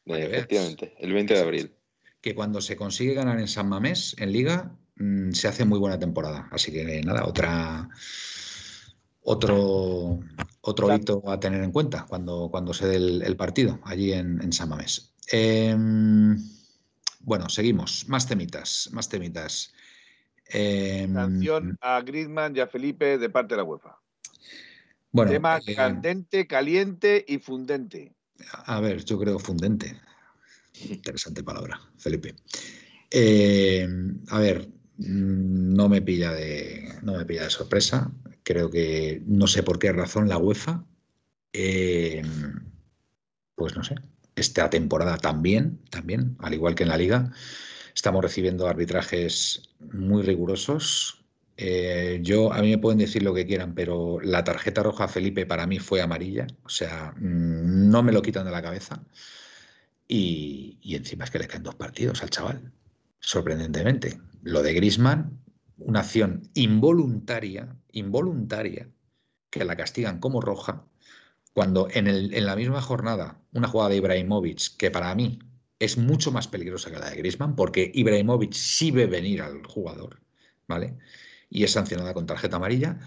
Speaker 1: Para que veas.
Speaker 3: Efectivamente, el 20 de abril.
Speaker 1: que cuando se consigue ganar en San Mamés, en Liga, mm, se hace muy buena temporada. Así que nada, otra otro, otro
Speaker 2: Claro.
Speaker 1: hito a tener en cuenta cuando, cuando se dé el, el partido allí en, en San Mamés. Em, bueno, seguimos. Más temitas, más temitas. Em,
Speaker 2: Sanción a Griezmann y a Felipe de parte de la UEFA.
Speaker 1: bueno,
Speaker 2: Tema
Speaker 1: eh,
Speaker 2: candente, caliente y fundente.
Speaker 1: A ver, yo creo fundente. Interesante palabra, Felipe. Eh, a ver, mm, no me pilla de, no me pilla de sorpresa. Creo que no sé por qué razón la UEFA, eh, pues no sé, esta temporada también, también, al igual que en la liga, estamos recibiendo arbitrajes muy rigurosos. Eh, yo, a mí me pueden decir lo que quieran, pero la tarjeta roja Felipe para mí fue amarilla. O sea, mm, no me lo quitan de la cabeza. Y, y encima es que le caen dos partidos al chaval, sorprendentemente. Lo de Grisman, una acción involuntaria, involuntaria, que la castigan como roja, cuando en, el- en la misma jornada, una jugada de Ibrahimovic, que para mí es mucho más peligrosa que la de Grisman, porque Ibrahimovic sí ve venir al jugador, ¿vale? Y es sancionada con tarjeta amarilla.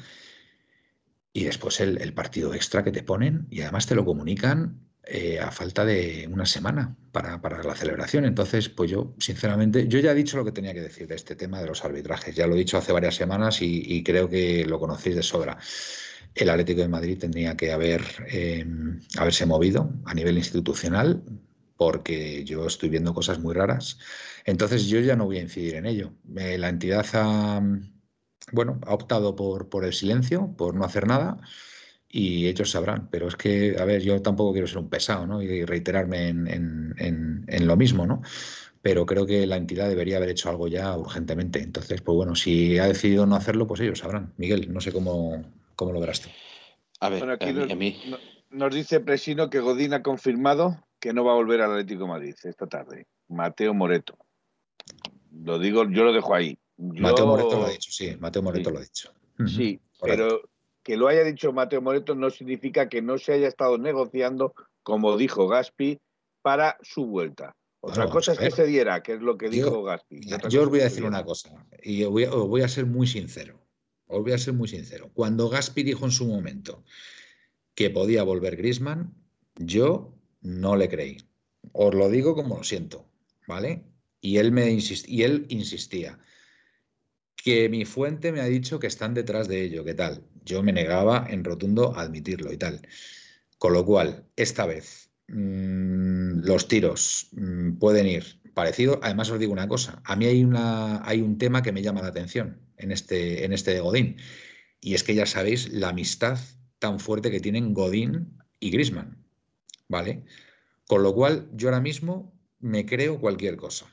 Speaker 1: Y después el, el partido extra que te ponen y además te lo comunican eh, a falta de una semana para, para la celebración. Entonces, pues yo, sinceramente, yo ya he dicho lo que tenía que decir de este tema de los arbitrajes. Ya lo he dicho hace varias semanas y, creo que lo conocéis de sobra. El Atlético de Madrid tendría que haber, eh, haberse movido a nivel institucional porque yo estoy viendo cosas muy raras. Entonces yo ya no voy a incidir en ello. Eh, la entidad ha, bueno, ha optado por, por el silencio, por no hacer nada y ellos sabrán. Pero es que, a ver, yo tampoco quiero ser un pesado ¿no? y reiterarme en, en- en- en lo mismo, ¿no? Pero creo que la entidad debería haber hecho algo ya urgentemente. Entonces, pues bueno, si ha decidido no hacerlo, pues ellos sabrán. Miguel, no sé cómo, cómo lo verás tú.
Speaker 3: A ver,
Speaker 2: Bueno, aquí
Speaker 3: a mí,
Speaker 2: nos,
Speaker 3: a mí-
Speaker 2: no- nos dice Presino que Godín ha confirmado que no va a volver al Atlético de Madrid esta tarde. Mateo Moreto. Lo digo, yo lo dejo ahí. Yo-
Speaker 1: Mateo Moreto lo ha dicho, sí, Mateo Moreto
Speaker 2: Sí.
Speaker 1: lo ha dicho.
Speaker 2: Sí, pero que lo haya dicho Mateo Moreto no significa que no se haya estado negociando, como dijo Gaspi, para su vuelta. Otra cosa es que se diera, que es lo que dijo Gaspi.
Speaker 1: Yo os voy a decir una cosa, y voy, os voy a ser muy sincero. Os voy a ser muy sincero. Cuando Gaspi dijo en su momento que podía volver Grisman, yo no le creí. Os lo digo como lo siento, ¿vale? Y él, me y él insistía que mi fuente me ha dicho que están detrás de ello, ¿qué tal? Yo me negaba en rotundo a admitirlo y tal. Con lo cual, esta vez mmm, los tiros mmm, pueden ir parecido. Además, os digo una cosa, a mí hay, una, hay un tema que me llama la atención en este, en este de Godín, y es que ya sabéis la amistad tan fuerte que tienen Godín y Grisman, ¿vale? Con lo cual, yo ahora mismo me creo cualquier cosa,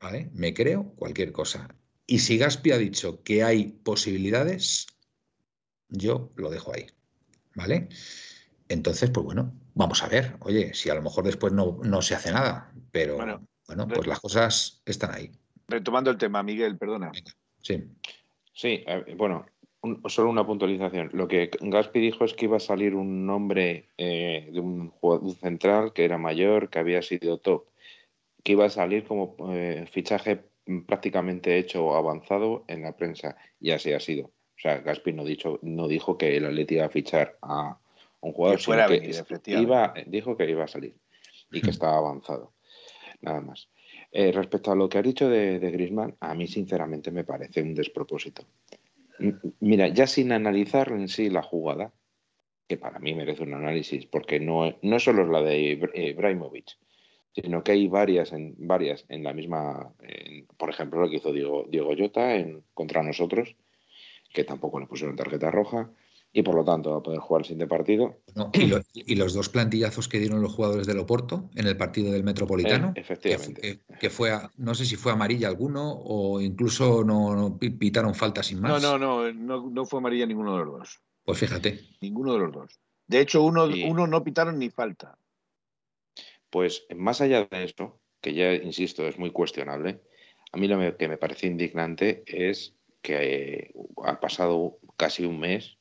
Speaker 1: ¿vale? Me creo cualquier cosa. Y si Gaspi ha dicho que hay posibilidades, yo lo dejo ahí. ¿Vale? Entonces, pues bueno, vamos a ver. Oye, si a lo mejor después no, no se hace nada, pero bueno, bueno, pues las cosas están ahí.
Speaker 2: Retomando el tema, Miguel, perdona.
Speaker 1: Venga, sí.
Speaker 3: Sí, eh, bueno, un, solo una puntualización. Lo que Gaspi dijo es que iba a salir un nombre eh, de un jugador central que era mayor, que había sido top, que iba a salir como eh, fichaje prácticamente hecho o avanzado en la prensa y así ha sido. O sea, Gaspi no, dicho, no dijo que el Atleti iba a fichar a un jugador, que
Speaker 2: fuera
Speaker 3: sino
Speaker 2: venir,
Speaker 3: que iba, dijo que iba a salir y que [laughs] estaba avanzado. Nada más. Eh, respecto a lo que ha dicho de, de Griezmann, a mí sinceramente me parece un despropósito. M- Mira, ya sin analizar en sí la jugada, que para mí merece un análisis, porque no, no solo es la de eh, Ibrahimovic, sino que hay varias en, varias en la misma, en- por ejemplo, lo que hizo Diego, Diego Llota en, contra nosotros, que tampoco le pusieron tarjeta roja, y por lo tanto va a poder jugar el siguiente partido.
Speaker 1: No, y, lo- y los dos plantillazos que dieron los jugadores del Oporto en el partido del Metropolitano,
Speaker 3: Eh,
Speaker 1: que,
Speaker 3: efectivamente.
Speaker 1: que- que fue, a- no sé si fue amarilla alguno o incluso no, no pi- pitaron falta sin más.
Speaker 2: no, no, no, no fue amarilla ninguno de los dos.
Speaker 1: Pues fíjate.
Speaker 2: Ninguno de los dos. De hecho, uno, uno no pitaron ni falta.
Speaker 3: Pues más allá de esto, que ya insisto es muy cuestionable, a mí lo que me parece indignante es que eh, ha pasado casi un mes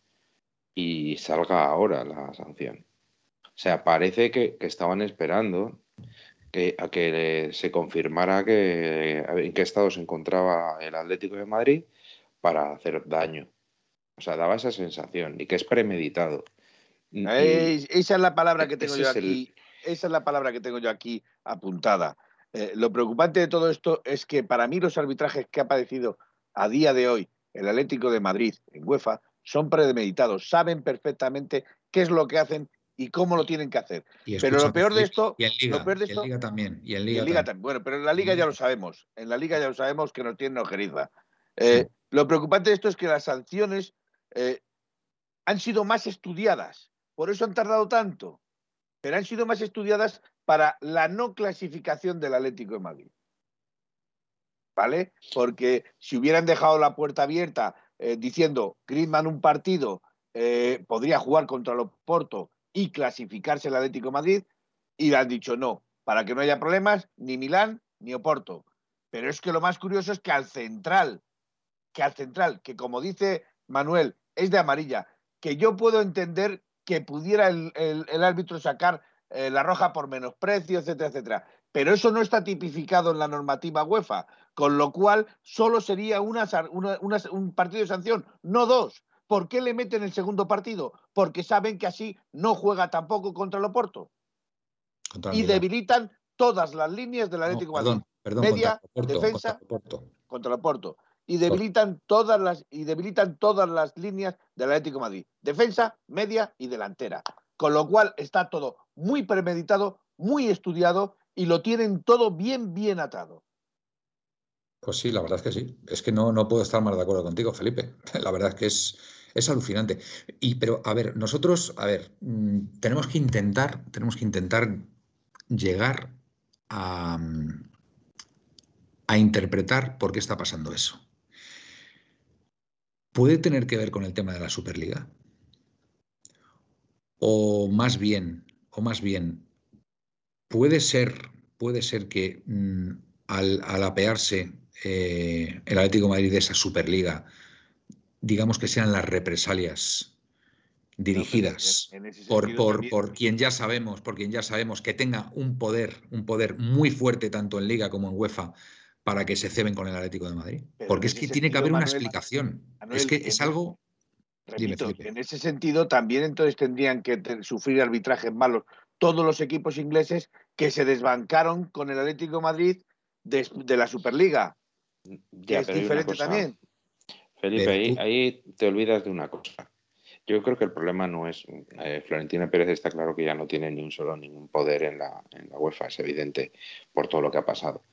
Speaker 3: y salga ahora la sanción. O sea, parece que, que estaban esperando que, a que se confirmara que, ver, en qué estado se encontraba el Atlético de Madrid para hacer daño. O sea, daba esa sensación y que es premeditado.
Speaker 2: Es- esa es la palabra que tengo
Speaker 3: ese
Speaker 2: yo aquí. Esa es la palabra que tengo yo aquí apuntada. Eh, lo preocupante de todo esto es que para mí los arbitrajes que ha padecido a día de hoy el Atlético de Madrid en UEFA son premeditados, saben perfectamente qué es lo que hacen y cómo lo tienen que hacer.
Speaker 1: Y
Speaker 2: Pero lo peor de esto-
Speaker 1: y en Liga,
Speaker 2: lo peor de
Speaker 1: y en
Speaker 2: esto-
Speaker 1: Liga también, y en
Speaker 2: Y
Speaker 1: Liga,
Speaker 2: en Liga
Speaker 1: también.
Speaker 2: también. Bueno, pero en la Liga ya lo sabemos. En la Liga ya lo sabemos que nos tienen ojeriza. Eh, Lo preocupante de esto es que las sanciones eh, han sido más estudiadas. Por eso han tardado tanto. Pero han sido más estudiadas para la no clasificación del Atlético de Madrid. ¿Vale? Porque si hubieran dejado la puerta abierta eh, diciendo Griezmann un partido eh, podría jugar contra el Porto y clasificarse el Atlético de Madrid, y han dicho no, para que no haya problemas, ni Milán ni Oporto. Pero es que lo más curioso es que al central, que al central, que como dice Manuel, es de amarilla, que yo puedo entender que pudiera el, el- el árbitro sacar eh, la roja por menosprecio, etcétera, etcétera. Pero eso no está tipificado en la normativa UEFA, con lo cual solo sería una, una- una- un partido de sanción, no dos. ¿Por qué le meten el segundo partido? Porque saben que así no juega tampoco contra el Oporto
Speaker 1: Contra
Speaker 2: y debilitan todas las líneas del
Speaker 1: No,
Speaker 2: Atlético de Madrid
Speaker 1: perdón, perdón,
Speaker 2: Media,
Speaker 1: contra
Speaker 2: defensa.
Speaker 1: contra el Oporto.
Speaker 2: Y debilitan todas las y debilitan todas las líneas del Atlético de Madrid, defensa, media y delantera. Con lo cual está todo muy premeditado, muy estudiado y lo tienen todo bien bien atado.
Speaker 1: Pues sí, la verdad es que sí. Es que no, no puedo estar más de acuerdo contigo, Felipe. [laughs] La verdad es que es, es alucinante. Y pero, a ver, nosotros, a ver, mm, tenemos que intentar, tenemos que intentar llegar a, mm, a interpretar por qué está pasando eso. ¿Puede tener que ver con el tema de la Superliga? O más bien, o más bien, puede ser, puede ser que mm, al, al apearse eh, el Atlético de Madrid de esa Superliga, digamos que sean las represalias dirigidas por, por, quien ya sabemos, por quien ya sabemos que tenga un poder, un poder muy fuerte tanto en Liga como en UEFA para que se ceben con el Atlético de Madrid. Porque es que tiene que haber una explicación. es que es algo.
Speaker 2: en ese sentido, también entonces tendrían que sufrir arbitrajes malos todos los equipos ingleses que se desbancaron con el Atlético de Madrid de, la Superliga. Ya, es diferente también.
Speaker 3: Felipe, ahí, te olvidas de una cosa. Yo creo que el problema no es. Eh, Florentina Pérez está claro que ya no tiene ni un solo ningún poder en la, en la UEFA, es evidente por todo lo que ha pasado.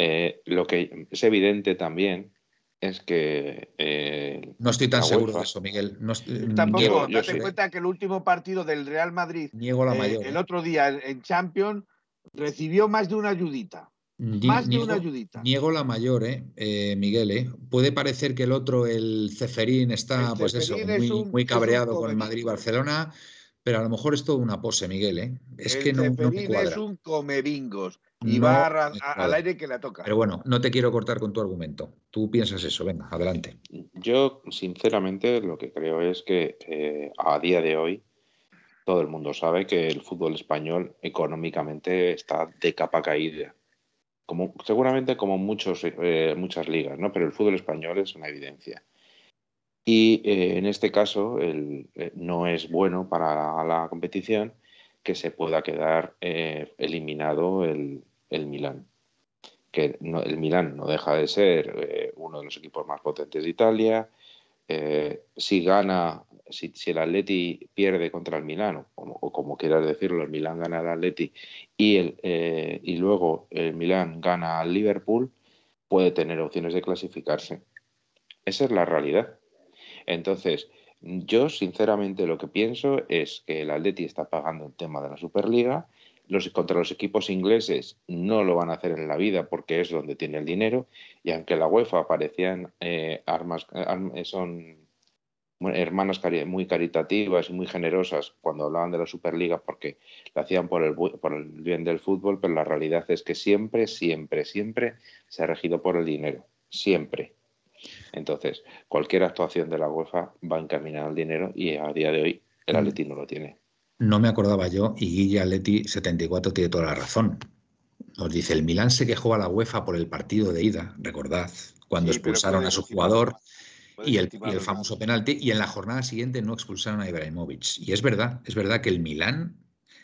Speaker 3: Eh, lo que es evidente también es que.
Speaker 1: Eh, no estoy tan seguro de eso, Miguel. No,
Speaker 2: Tampoco, date cuenta que el último partido del Real Madrid,
Speaker 1: niego la mayor,
Speaker 2: el otro día en Champions, recibió más de una ayudita. Más de una ayudita.
Speaker 1: Niego la mayor, ¿eh? eh Miguel. ¿eh? Puede parecer que el otro, el Ceferín, está pues eso, muy, cabreado con el Madrid-Barcelona, pero a lo mejor es todo una pose, Miguel. ¿eh? Es que no, no me
Speaker 2: es un comebingos y va al aire que le toca.
Speaker 1: Pero bueno, no te quiero cortar con tu argumento. Tú piensas eso, venga, adelante.
Speaker 3: Yo, sinceramente, lo que creo es que eh, a día de hoy todo el mundo sabe que el fútbol español económicamente está de capa caída como, seguramente como muchos, eh, muchas ligas, ¿no? pero el fútbol español es una evidencia. Y eh, en este caso el, eh, no es bueno para la, competición que se pueda quedar eliminado el, el Milán. Que el Milán no deja de ser uno de los equipos más potentes de Italia. si gana si, el Atleti pierde contra el Milán, o como, quieras decirlo, el Milán gana al Atleti y, el, eh, y luego el Milán gana al Liverpool, puede tener opciones de clasificarse. Esa es la realidad. Entonces, yo sinceramente lo que pienso es que el Atleti está pagando el tema de la Superliga. Los, contra los equipos ingleses no lo van a hacer en la vida porque es donde tiene el dinero. Y aunque la UEFA parecían eh, armas, son hermanas muy caritativas y muy generosas cuando hablaban de la Superliga porque lo hacían por el, por el bien del fútbol, pero la realidad es que siempre, siempre, siempre se ha regido por el dinero. Siempre. Entonces, cualquier actuación de la UEFA va encaminada al dinero y a día de hoy el mm. Atleti no lo tiene.
Speaker 1: No me acordaba yo y Guilla Atleti 74 tiene toda la razón. Nos dice, el Milán se quejó a la UEFA por el partido de ida, recordad, cuando expulsaron a su jugador y el, famoso penalti, y en la jornada siguiente no expulsaron a Ibrahimovic. Y es verdad, es verdad que el Milán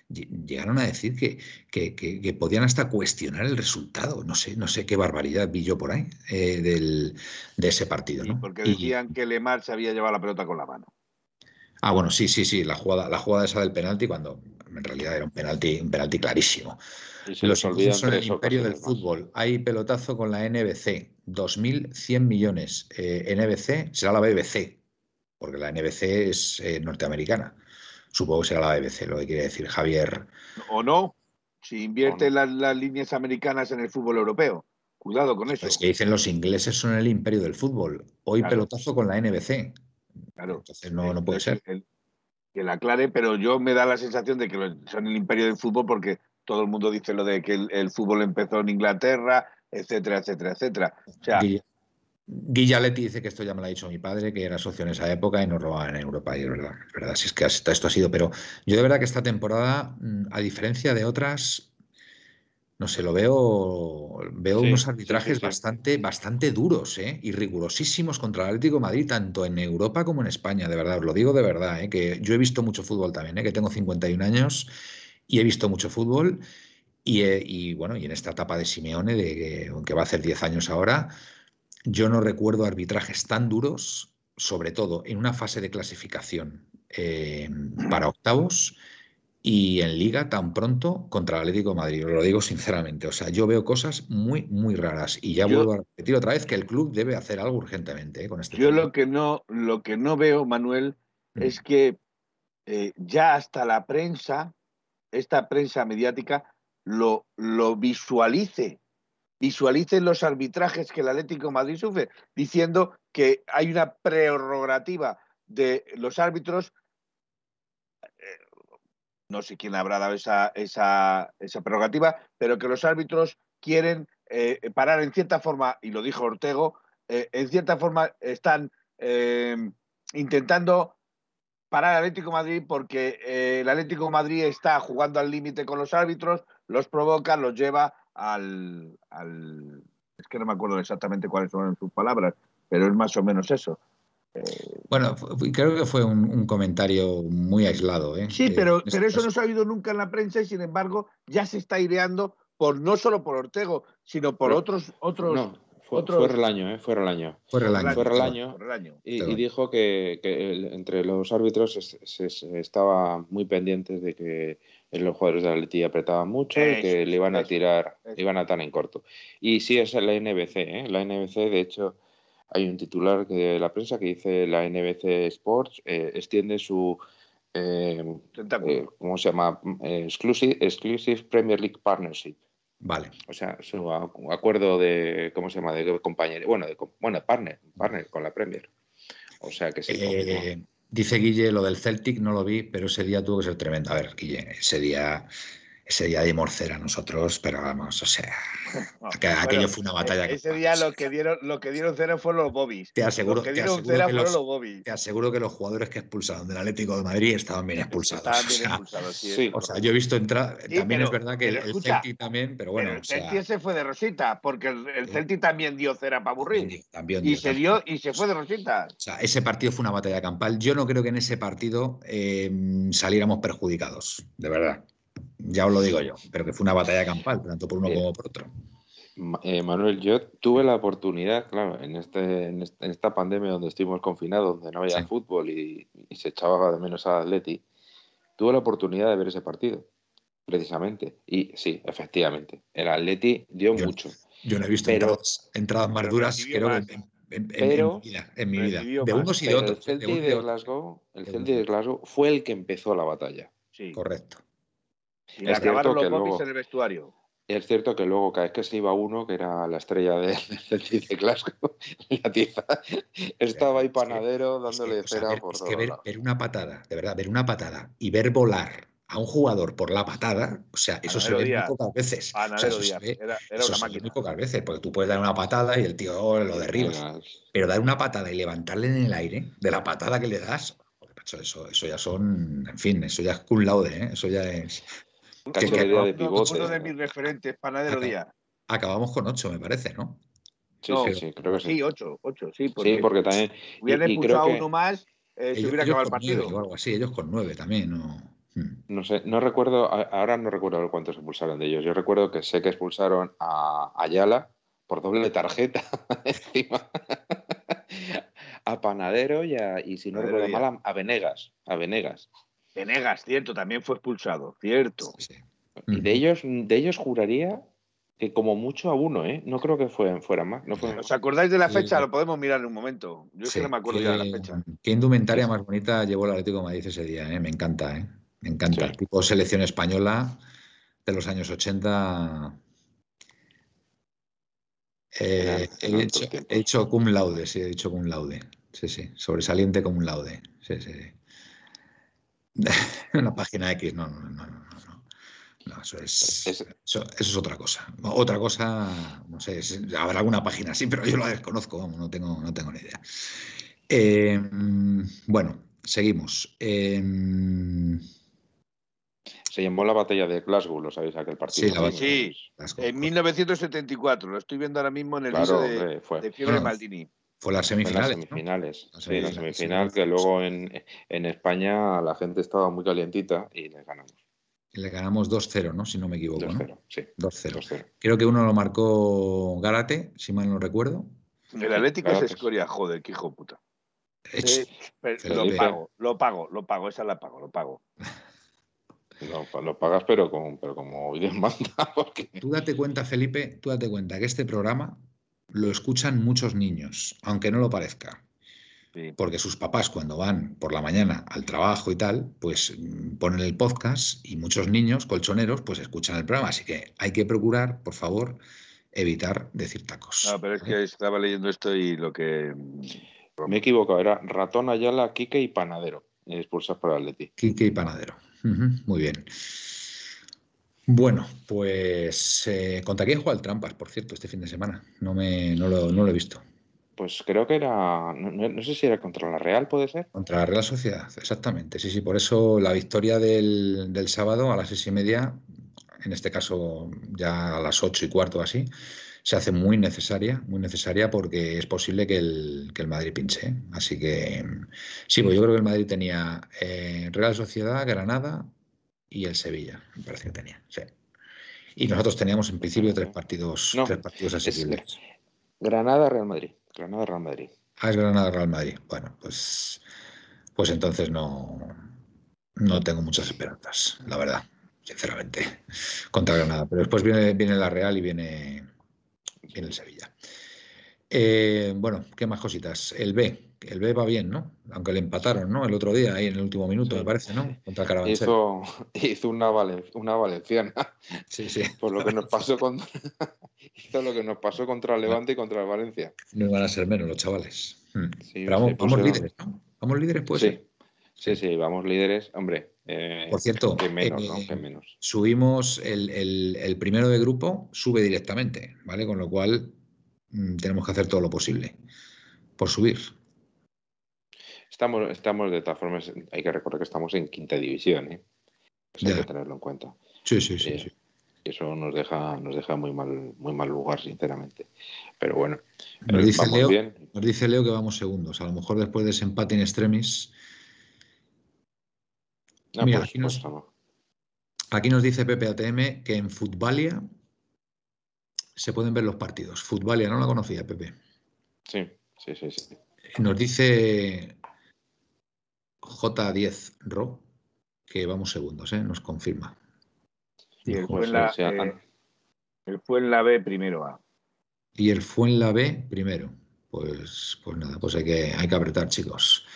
Speaker 1: llegaron a decir que, que, podían hasta cuestionar el resultado. No sé, no sé qué barbaridad vi yo por ahí eh, del, de ese partido. ¿no?
Speaker 2: porque decían que Lemar se había llevado la pelota con la mano.
Speaker 1: Ah, bueno, sí, sí, sí, la jugada, la jugada esa del penalti, cuando en realidad era un penalti, un penalti clarísimo. Los ingleses son el imperio del fútbol. Hay pelotazo con la NBC, 2.100 millones. Eh, NBC será la BBC, porque la NBC es eh, norteamericana. Supongo que será la BBC, lo que quiere decir Javier.
Speaker 2: O no, si invierte Las, líneas americanas en el fútbol europeo. Cuidado con eso.
Speaker 1: Es que dicen los ingleses son el imperio del fútbol. Hoy pelotazo con la NBC. Claro. Entonces no, no puede ser.
Speaker 2: que la aclare, pero yo me da la sensación de que son el imperio del fútbol porque todo el mundo dice lo de que el, fútbol empezó en Inglaterra, etcétera, etcétera, etcétera. O sea,
Speaker 1: Guillaletti dice que esto ya me lo ha dicho mi padre, que era socio en esa época y nos robaban en Europa, y es verdad, es verdad, si es que esto ha sido, pero yo de verdad que esta temporada, mm, a diferencia de otras, no sé, lo veo, veo unos arbitrajes bastante, bastante duros ¿eh? y rigurosísimos contra el Atlético de Madrid, tanto en Europa como en España, de verdad, os lo digo de verdad, ¿eh? que yo he visto mucho fútbol también, ¿eh? que tengo 51 años y he visto mucho fútbol. Y, bueno, y en esta etapa de Simeone, de, aunque va a hacer 10 años ahora, yo no recuerdo arbitrajes tan duros, sobre todo en una fase de clasificación eh, para octavos y en liga tan pronto contra el Atlético de Madrid. Os lo digo sinceramente. O sea, yo veo cosas muy, muy raras. Y ya vuelvo a repetir otra vez que el club debe hacer algo urgentemente eh, con este
Speaker 2: Yo lo que no, lo que no veo, Manuel, mm. es que eh, ya hasta la prensa esta prensa mediática lo, lo visualice, visualice los arbitrajes que el Atlético de Madrid sufre, diciendo que hay una prerrogativa de los árbitros. Eh, no sé quién habrá dado esa, esa, esa prerrogativa, pero que los árbitros quieren eh, parar en cierta forma, y lo dijo Ortego, eh, en cierta forma están intentando para el Atlético Madrid porque eh, el Atlético Madrid está jugando al límite con los árbitros, los provoca, los lleva al, al, Es que no me acuerdo exactamente cuáles son sus palabras, pero es más o menos eso.
Speaker 1: Bueno, creo que fue un, un comentario muy aislado. ¿eh?
Speaker 2: Sí, pero,
Speaker 1: Eh,
Speaker 2: pero
Speaker 1: este
Speaker 2: eso no se ha oído nunca en la prensa y sin embargo ya se está aireando por no solo por Ortego, sino por
Speaker 3: Pero-
Speaker 2: otros otros
Speaker 3: No, fue,
Speaker 2: otros-
Speaker 3: fue Relaño, ¿eh? Fue Relaño.
Speaker 1: Fue Relaño.
Speaker 3: Fue. Relaño.
Speaker 2: por el año.
Speaker 3: Y,
Speaker 1: Pero-
Speaker 3: y dijo que, que el- entre los árbitros se, se- se estaba muy pendientes de que los jugadores de Atleti apretaban mucho y que le iban a tirar,
Speaker 2: eso.
Speaker 3: le iban a atar en corto. Y sí es la NBC, ¿eh? La NBC, de hecho, hay un titular de la prensa que dice la NBC Sports eh, extiende su eh, eh, ¿cómo se llama? Eh, exclusive, exclusive Premier League Partnership.
Speaker 1: Vale.
Speaker 3: O sea, su acu- acuerdo de, ¿cómo se llama? De compañero, bueno, de, bueno, partner, partner con la Premier. O sea que sí.
Speaker 1: Eh, dice Guille lo del Celtic, no lo vi, pero ese día tuvo que ser tremendo. A ver, Guille, ese día, ese día de morcera a nosotros, pero vamos, o sea, [laughs] aquello
Speaker 2: bueno,
Speaker 1: fue una batalla.
Speaker 2: Ese
Speaker 1: campal.
Speaker 2: día lo que dieron, lo que dieron cera fueron los bobbies.
Speaker 1: Te aseguro,
Speaker 2: que
Speaker 1: te aseguro
Speaker 2: cera
Speaker 1: que
Speaker 2: fueron
Speaker 1: los,
Speaker 2: los bobbies.
Speaker 1: te aseguro que los jugadores que expulsaron del Atlético de Madrid estaban bien expulsados.
Speaker 2: Estaban [laughs]
Speaker 1: o
Speaker 2: bien
Speaker 1: sea,
Speaker 2: expulsados, sí,
Speaker 3: sí.
Speaker 2: eso
Speaker 1: O sea, yo he visto entrar.
Speaker 2: Sí,
Speaker 1: también
Speaker 2: pero-
Speaker 1: es verdad que el,
Speaker 2: pero
Speaker 1: el
Speaker 2: escucha,
Speaker 1: Celtic también, pero bueno,
Speaker 2: Pero el
Speaker 1: o sea,
Speaker 2: Celtic ese fue de Rosita, porque el, el
Speaker 1: Sí.
Speaker 2: Celtic también dio cera para aburrir.
Speaker 1: también, también,
Speaker 2: Y se dio y se fue de Rosita.
Speaker 1: O sea, ese partido fue una batalla campal. Yo no creo que en ese partido eh, saliéramos perjudicados, de verdad. Ya os lo digo yo, pero que fue una batalla campal, tanto por uno como por otro.
Speaker 3: Eh, Manuel, yo tuve la oportunidad, claro, en, este, en, este- en esta pandemia donde estuvimos confinados, donde no había
Speaker 1: Sí.
Speaker 3: fútbol y, y se echaba de menos al Atleti, tuve la oportunidad de ver ese partido, precisamente. Y sí, efectivamente, el Atleti dio
Speaker 1: Yo-
Speaker 3: mucho.
Speaker 1: Yo no he visto
Speaker 3: Pero-
Speaker 1: entradas, entradas más duras, creo que en,
Speaker 3: Pero-
Speaker 1: en mi vida. En mi vida.
Speaker 2: recibió
Speaker 1: De
Speaker 2: más.
Speaker 1: unos y de
Speaker 3: el
Speaker 1: otros.
Speaker 3: Celtic de
Speaker 1: de.
Speaker 3: Glasgow, el
Speaker 1: De
Speaker 3: Celtic de Glasgow fue el que empezó la batalla.
Speaker 2: Sí.
Speaker 1: Correcto.
Speaker 2: Y
Speaker 3: Es
Speaker 2: acabaron
Speaker 3: cierto
Speaker 2: los
Speaker 3: luego-
Speaker 2: en el vestuario.
Speaker 3: Es cierto que luego cada vez que se iba uno, que era la estrella de- [laughs] del de Glasgow, [laughs] la tiza, estaba ahí
Speaker 1: Es que-
Speaker 3: panadero
Speaker 1: Es que,
Speaker 3: dándole
Speaker 1: o sea,
Speaker 3: cera
Speaker 1: ver,
Speaker 3: por
Speaker 1: es que ver,
Speaker 3: lados.
Speaker 1: ver una patada, de verdad, ver una patada y ver volar a un jugador por la patada, o sea, eso se ve
Speaker 2: Díaz.
Speaker 1: muy pocas veces. O sea, eso se ve,
Speaker 2: Era, era
Speaker 1: eso
Speaker 2: una
Speaker 1: se ve muy pocas veces, porque tú puedes dar una patada y el tío oh, lo derribas. Pero dar una patada y levantarle en el aire, de la patada que le das, eso, eso ya son, en fin, eso ya es cum laude, ¿eh? eso ya es.
Speaker 3: Cacho
Speaker 1: que
Speaker 3: de día de
Speaker 1: acabamos-
Speaker 3: pivote.
Speaker 2: Uno de mis referentes, Panadero. Díaz.
Speaker 1: Acabamos con ocho, me parece, ¿no?
Speaker 3: Sí,
Speaker 2: No,
Speaker 3: sí, sí, creo que sí.
Speaker 2: Sí, ocho, ocho, sí. Porque
Speaker 3: Sí, porque también.
Speaker 2: hubieran expulsado
Speaker 3: que-
Speaker 2: uno más, eh, se hubiera acabado el partido.
Speaker 1: o algo así, ellos con nueve también, ¿no? Hmm.
Speaker 3: No sé, no recuerdo, ahora no recuerdo cuántos expulsaron de ellos. Yo recuerdo que sé que expulsaron a Ayala por doble tarjeta [laughs] encima. A Panadero y, a- y si no recuerdo mal, a, a Venegas. A Venegas.
Speaker 2: Venegas, cierto, también fue expulsado, cierto.
Speaker 1: Sí, sí.
Speaker 3: Y de ellos, de ellos juraría que como mucho a uno, ¿eh? No creo que fue, fuera más. No fue
Speaker 2: ¿Os acordáis de la
Speaker 1: Sí.
Speaker 2: fecha? Lo podemos mirar en un momento. Yo es
Speaker 1: Sí,
Speaker 2: que no me acuerdo ya de la fecha.
Speaker 1: Qué indumentaria
Speaker 3: Sí, sí.
Speaker 1: más bonita llevó el Atlético de Madrid ese día, ¿eh? me encanta, ¿eh? me encanta.
Speaker 3: Sí.
Speaker 1: Tipo selección española de los años 80. Eh, he,
Speaker 3: eran
Speaker 1: dicho,
Speaker 3: otros tiempos.
Speaker 1: he dicho cum laude, sí, he dicho cum laude. Sí, sí, sobresaliente cum laude. Sí, sí. [laughs] Una página X, no, no, no, no, no. eso es,
Speaker 3: Es-
Speaker 1: eso, eso es otra cosa. Otra cosa, no sé, es- habrá alguna página así, pero yo la desconozco, vamos, no tengo, no tengo ni idea. Eh, bueno, seguimos. Eh,
Speaker 3: Se llamó la batalla de Glasgow, ¿lo sabéis? Aquel partido.
Speaker 1: Sí, la batalla.
Speaker 2: Sí,
Speaker 1: las-
Speaker 2: en 1974, lo estoy viendo ahora mismo en el
Speaker 3: Claro,
Speaker 2: libro de, de Fiebre
Speaker 1: Bueno,
Speaker 2: Maldini.
Speaker 1: Fue las
Speaker 3: Fue en las
Speaker 1: semifinales. ¿no?
Speaker 3: semifinales.
Speaker 1: Las
Speaker 3: Sí, la semifinal
Speaker 1: sí.
Speaker 3: que luego en, en España la gente estaba muy calientita y les ganamos.
Speaker 1: Le ganamos 2-0, ¿no? Si no me equivoco, ¿no?
Speaker 3: 2-0, sí.
Speaker 1: 2-0.
Speaker 3: 2-0.
Speaker 1: Creo que uno lo marcó Gárate, si mal no recuerdo.
Speaker 2: El Atlético es escoria, joder, qué hijo de puta. Eh, pero lo pago, lo pago, lo pago, esa la pago, lo pago. [laughs]
Speaker 3: Lo, lo pagas, pero como, pero como Dios [laughs] manda, porque
Speaker 1: Tú date cuenta, Felipe, tú date cuenta que este programa lo escuchan muchos niños, aunque no lo parezca.
Speaker 2: Sí.
Speaker 1: Porque sus papás cuando van por la mañana al trabajo y tal, pues mm, ponen el podcast y muchos niños colchoneros pues escuchan el programa. Así que hay que procurar, por favor, evitar decir tacos.
Speaker 2: No, pero es que estaba leyendo esto y lo que.
Speaker 3: me he equivocado. Era Ratón, Ayala, Quique y Panadero. Expulsados por Atleti.
Speaker 1: Quique y Panadero. Muy bien. Bueno, pues eh, contra quién juega el Trampas, por cierto, este fin de semana. No, me, no, lo, no lo he visto.
Speaker 3: Pues creo que era, no, sé si era contra la Real, puede ser.
Speaker 1: Contra la Real Sociedad, exactamente. Sí, sí, por eso la victoria del, del sábado a las seis y media, en este caso ya a las ocho y cuarto así, se hace muy necesaria, muy necesaria porque es posible que el, que el Madrid pinche. Así que sí, pues yo creo que el Madrid tenía eh, Real Sociedad, Granada y el Sevilla, me parece que tenía, sí. Y nosotros teníamos en principio tres partidos, tres partidos asequibles.
Speaker 3: Granada, Real Madrid. Granada, Real Madrid.
Speaker 1: Ah, es Granada, Real Madrid. Bueno, pues, pues entonces no, no tengo muchas esperanzas, la verdad, sinceramente, contra Granada. Pero después viene, viene la Real y viene, en el Sevilla. Eh, bueno, ¿qué más cositas? El B. El B va bien, ¿no? Aunque le empataron, ¿no? El otro día, ahí en el último minuto, me parece, ¿no?
Speaker 3: Contra Carabanchel. Hizo, [laughs] hizo una, una valenciana.
Speaker 1: Sí, sí.
Speaker 3: Por lo que nos pasó contra, [laughs] hizo lo que nos pasó contra el Levante y contra el Valencia.
Speaker 1: No van a ser menos los chavales. Hmm. Pero vamos, vamos líderes, ¿no? Vamos líderes, pues.
Speaker 3: Sí. Sí, sí, vamos líderes. Hombre, eh,
Speaker 1: Por cierto,
Speaker 3: que menos, ¿no? Eh, menos.
Speaker 1: subimos el, primero de grupo, sube directamente, ¿vale? Con lo cual mm, tenemos que hacer todo lo posible por subir.
Speaker 3: Estamos, estamos de todas formas, hay que recordar que estamos en quinta división, ¿eh? hay que tenerlo en cuenta.
Speaker 1: Sí, sí, sí,
Speaker 3: sí. Eso nos deja, nos deja muy mal, muy mal lugar, sinceramente. Pero bueno,
Speaker 1: nos dice, Leo, nos dice Leo que vamos segundos. A lo mejor después de ese empate en extremis Mira, pues, pues aquí, nos, dice Pepe ATM que en Futbalia se pueden ver los partidos. Futbalia, no la conocía, Pepe.
Speaker 3: Sí, sí, sí. sí.
Speaker 1: Nos dice J10 Ro que vamos segundos, ¿eh? nos confirma.
Speaker 2: Sí, el fue, en la, eh, el B primero A.
Speaker 1: Y el fue en la B primero. Pues, pues nada, pues hay que, hay que apretar, chicos.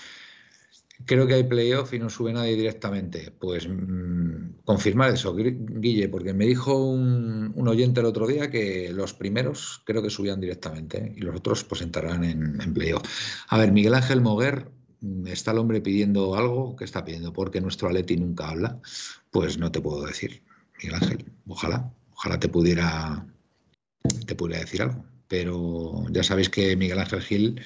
Speaker 1: Creo que hay playoff y no sube nadie directamente. Pues mm, confirmar eso, Guille, porque me dijo un, oyente el otro día que los primeros creo que subían directamente y los otros pues entrarán en, en playoff. A ver, Miguel Ángel Moguer, está el hombre pidiendo algo que está pidiendo porque nuestro Aleti nunca habla. Pues no te puedo decir, Miguel Ángel. Ojalá, ojalá te pudiera, te pudiera decir algo. Pero ya sabéis que Miguel Ángel Gil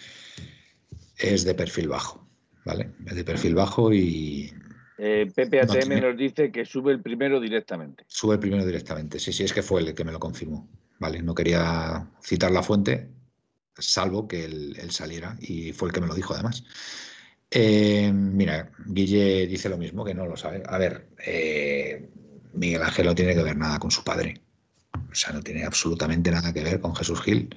Speaker 1: es de perfil bajo. ¿vale? de perfil bajo y...
Speaker 2: Eh, PPATM nos dice que sube el primero directamente.
Speaker 1: Sube el primero directamente, sí, sí, es que fue el que me lo confirmó, ¿vale? No quería citar la fuente, salvo que él, saliera y fue el que me lo dijo además. Eh, mira, Guille dice lo mismo, que no lo sabe. A ver, eh, Miguel Ángel no tiene que ver nada con su padre. O sea, no tiene absolutamente nada que ver con Jesús Gil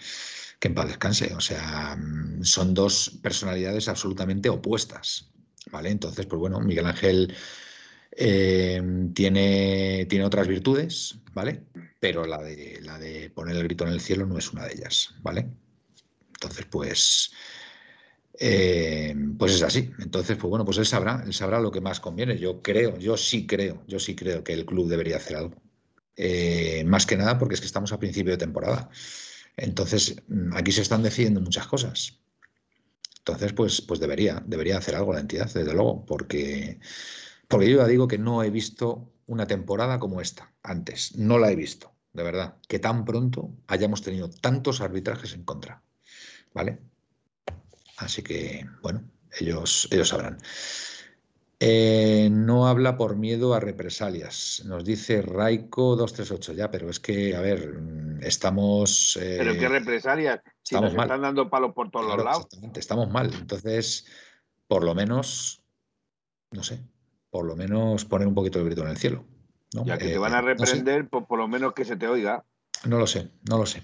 Speaker 1: que en paz descanse. O sea, mm, son dos personalidades absolutamente opuestas. ¿Vale? Entonces, pues bueno, Miguel Ángel eh, tiene, tiene otras virtudes, ¿vale? Pero la de, la de poner el grito en el cielo no es una de ellas, ¿vale? Entonces, pues. Eh, pues es así. Entonces, pues bueno, pues él sabrá, él sabrá lo que más conviene. Yo creo, yo sí creo, yo sí creo que el club debería hacer algo. Eh, más que nada porque es que estamos a principio de temporada. Entonces, mm, aquí se están decidiendo muchas cosas. Entonces, pues, pues debería, debería hacer algo la entidad, desde luego, porque, porque yo ya digo que no he visto una temporada como esta antes. No la he visto, de verdad. Que tan pronto hayamos tenido tantos arbitrajes en contra. ¿Vale? Así que, bueno, ellos, ellos sabrán. Eh, no habla por miedo a represalias. Nos dice Raiko 238 ya, pero es que, a ver, mm, estamos.
Speaker 2: Eh, ¿Pero qué represalias? Si estamos mal. están dando palos por todos los lados.
Speaker 1: Exactamente, estamos mal. Entonces, por lo menos, no sé, por lo menos poner un poquito el grito en el cielo.
Speaker 2: Ya que te van a eh, reprender, pues por lo menos que se te oiga.
Speaker 1: No lo sé, no lo sé.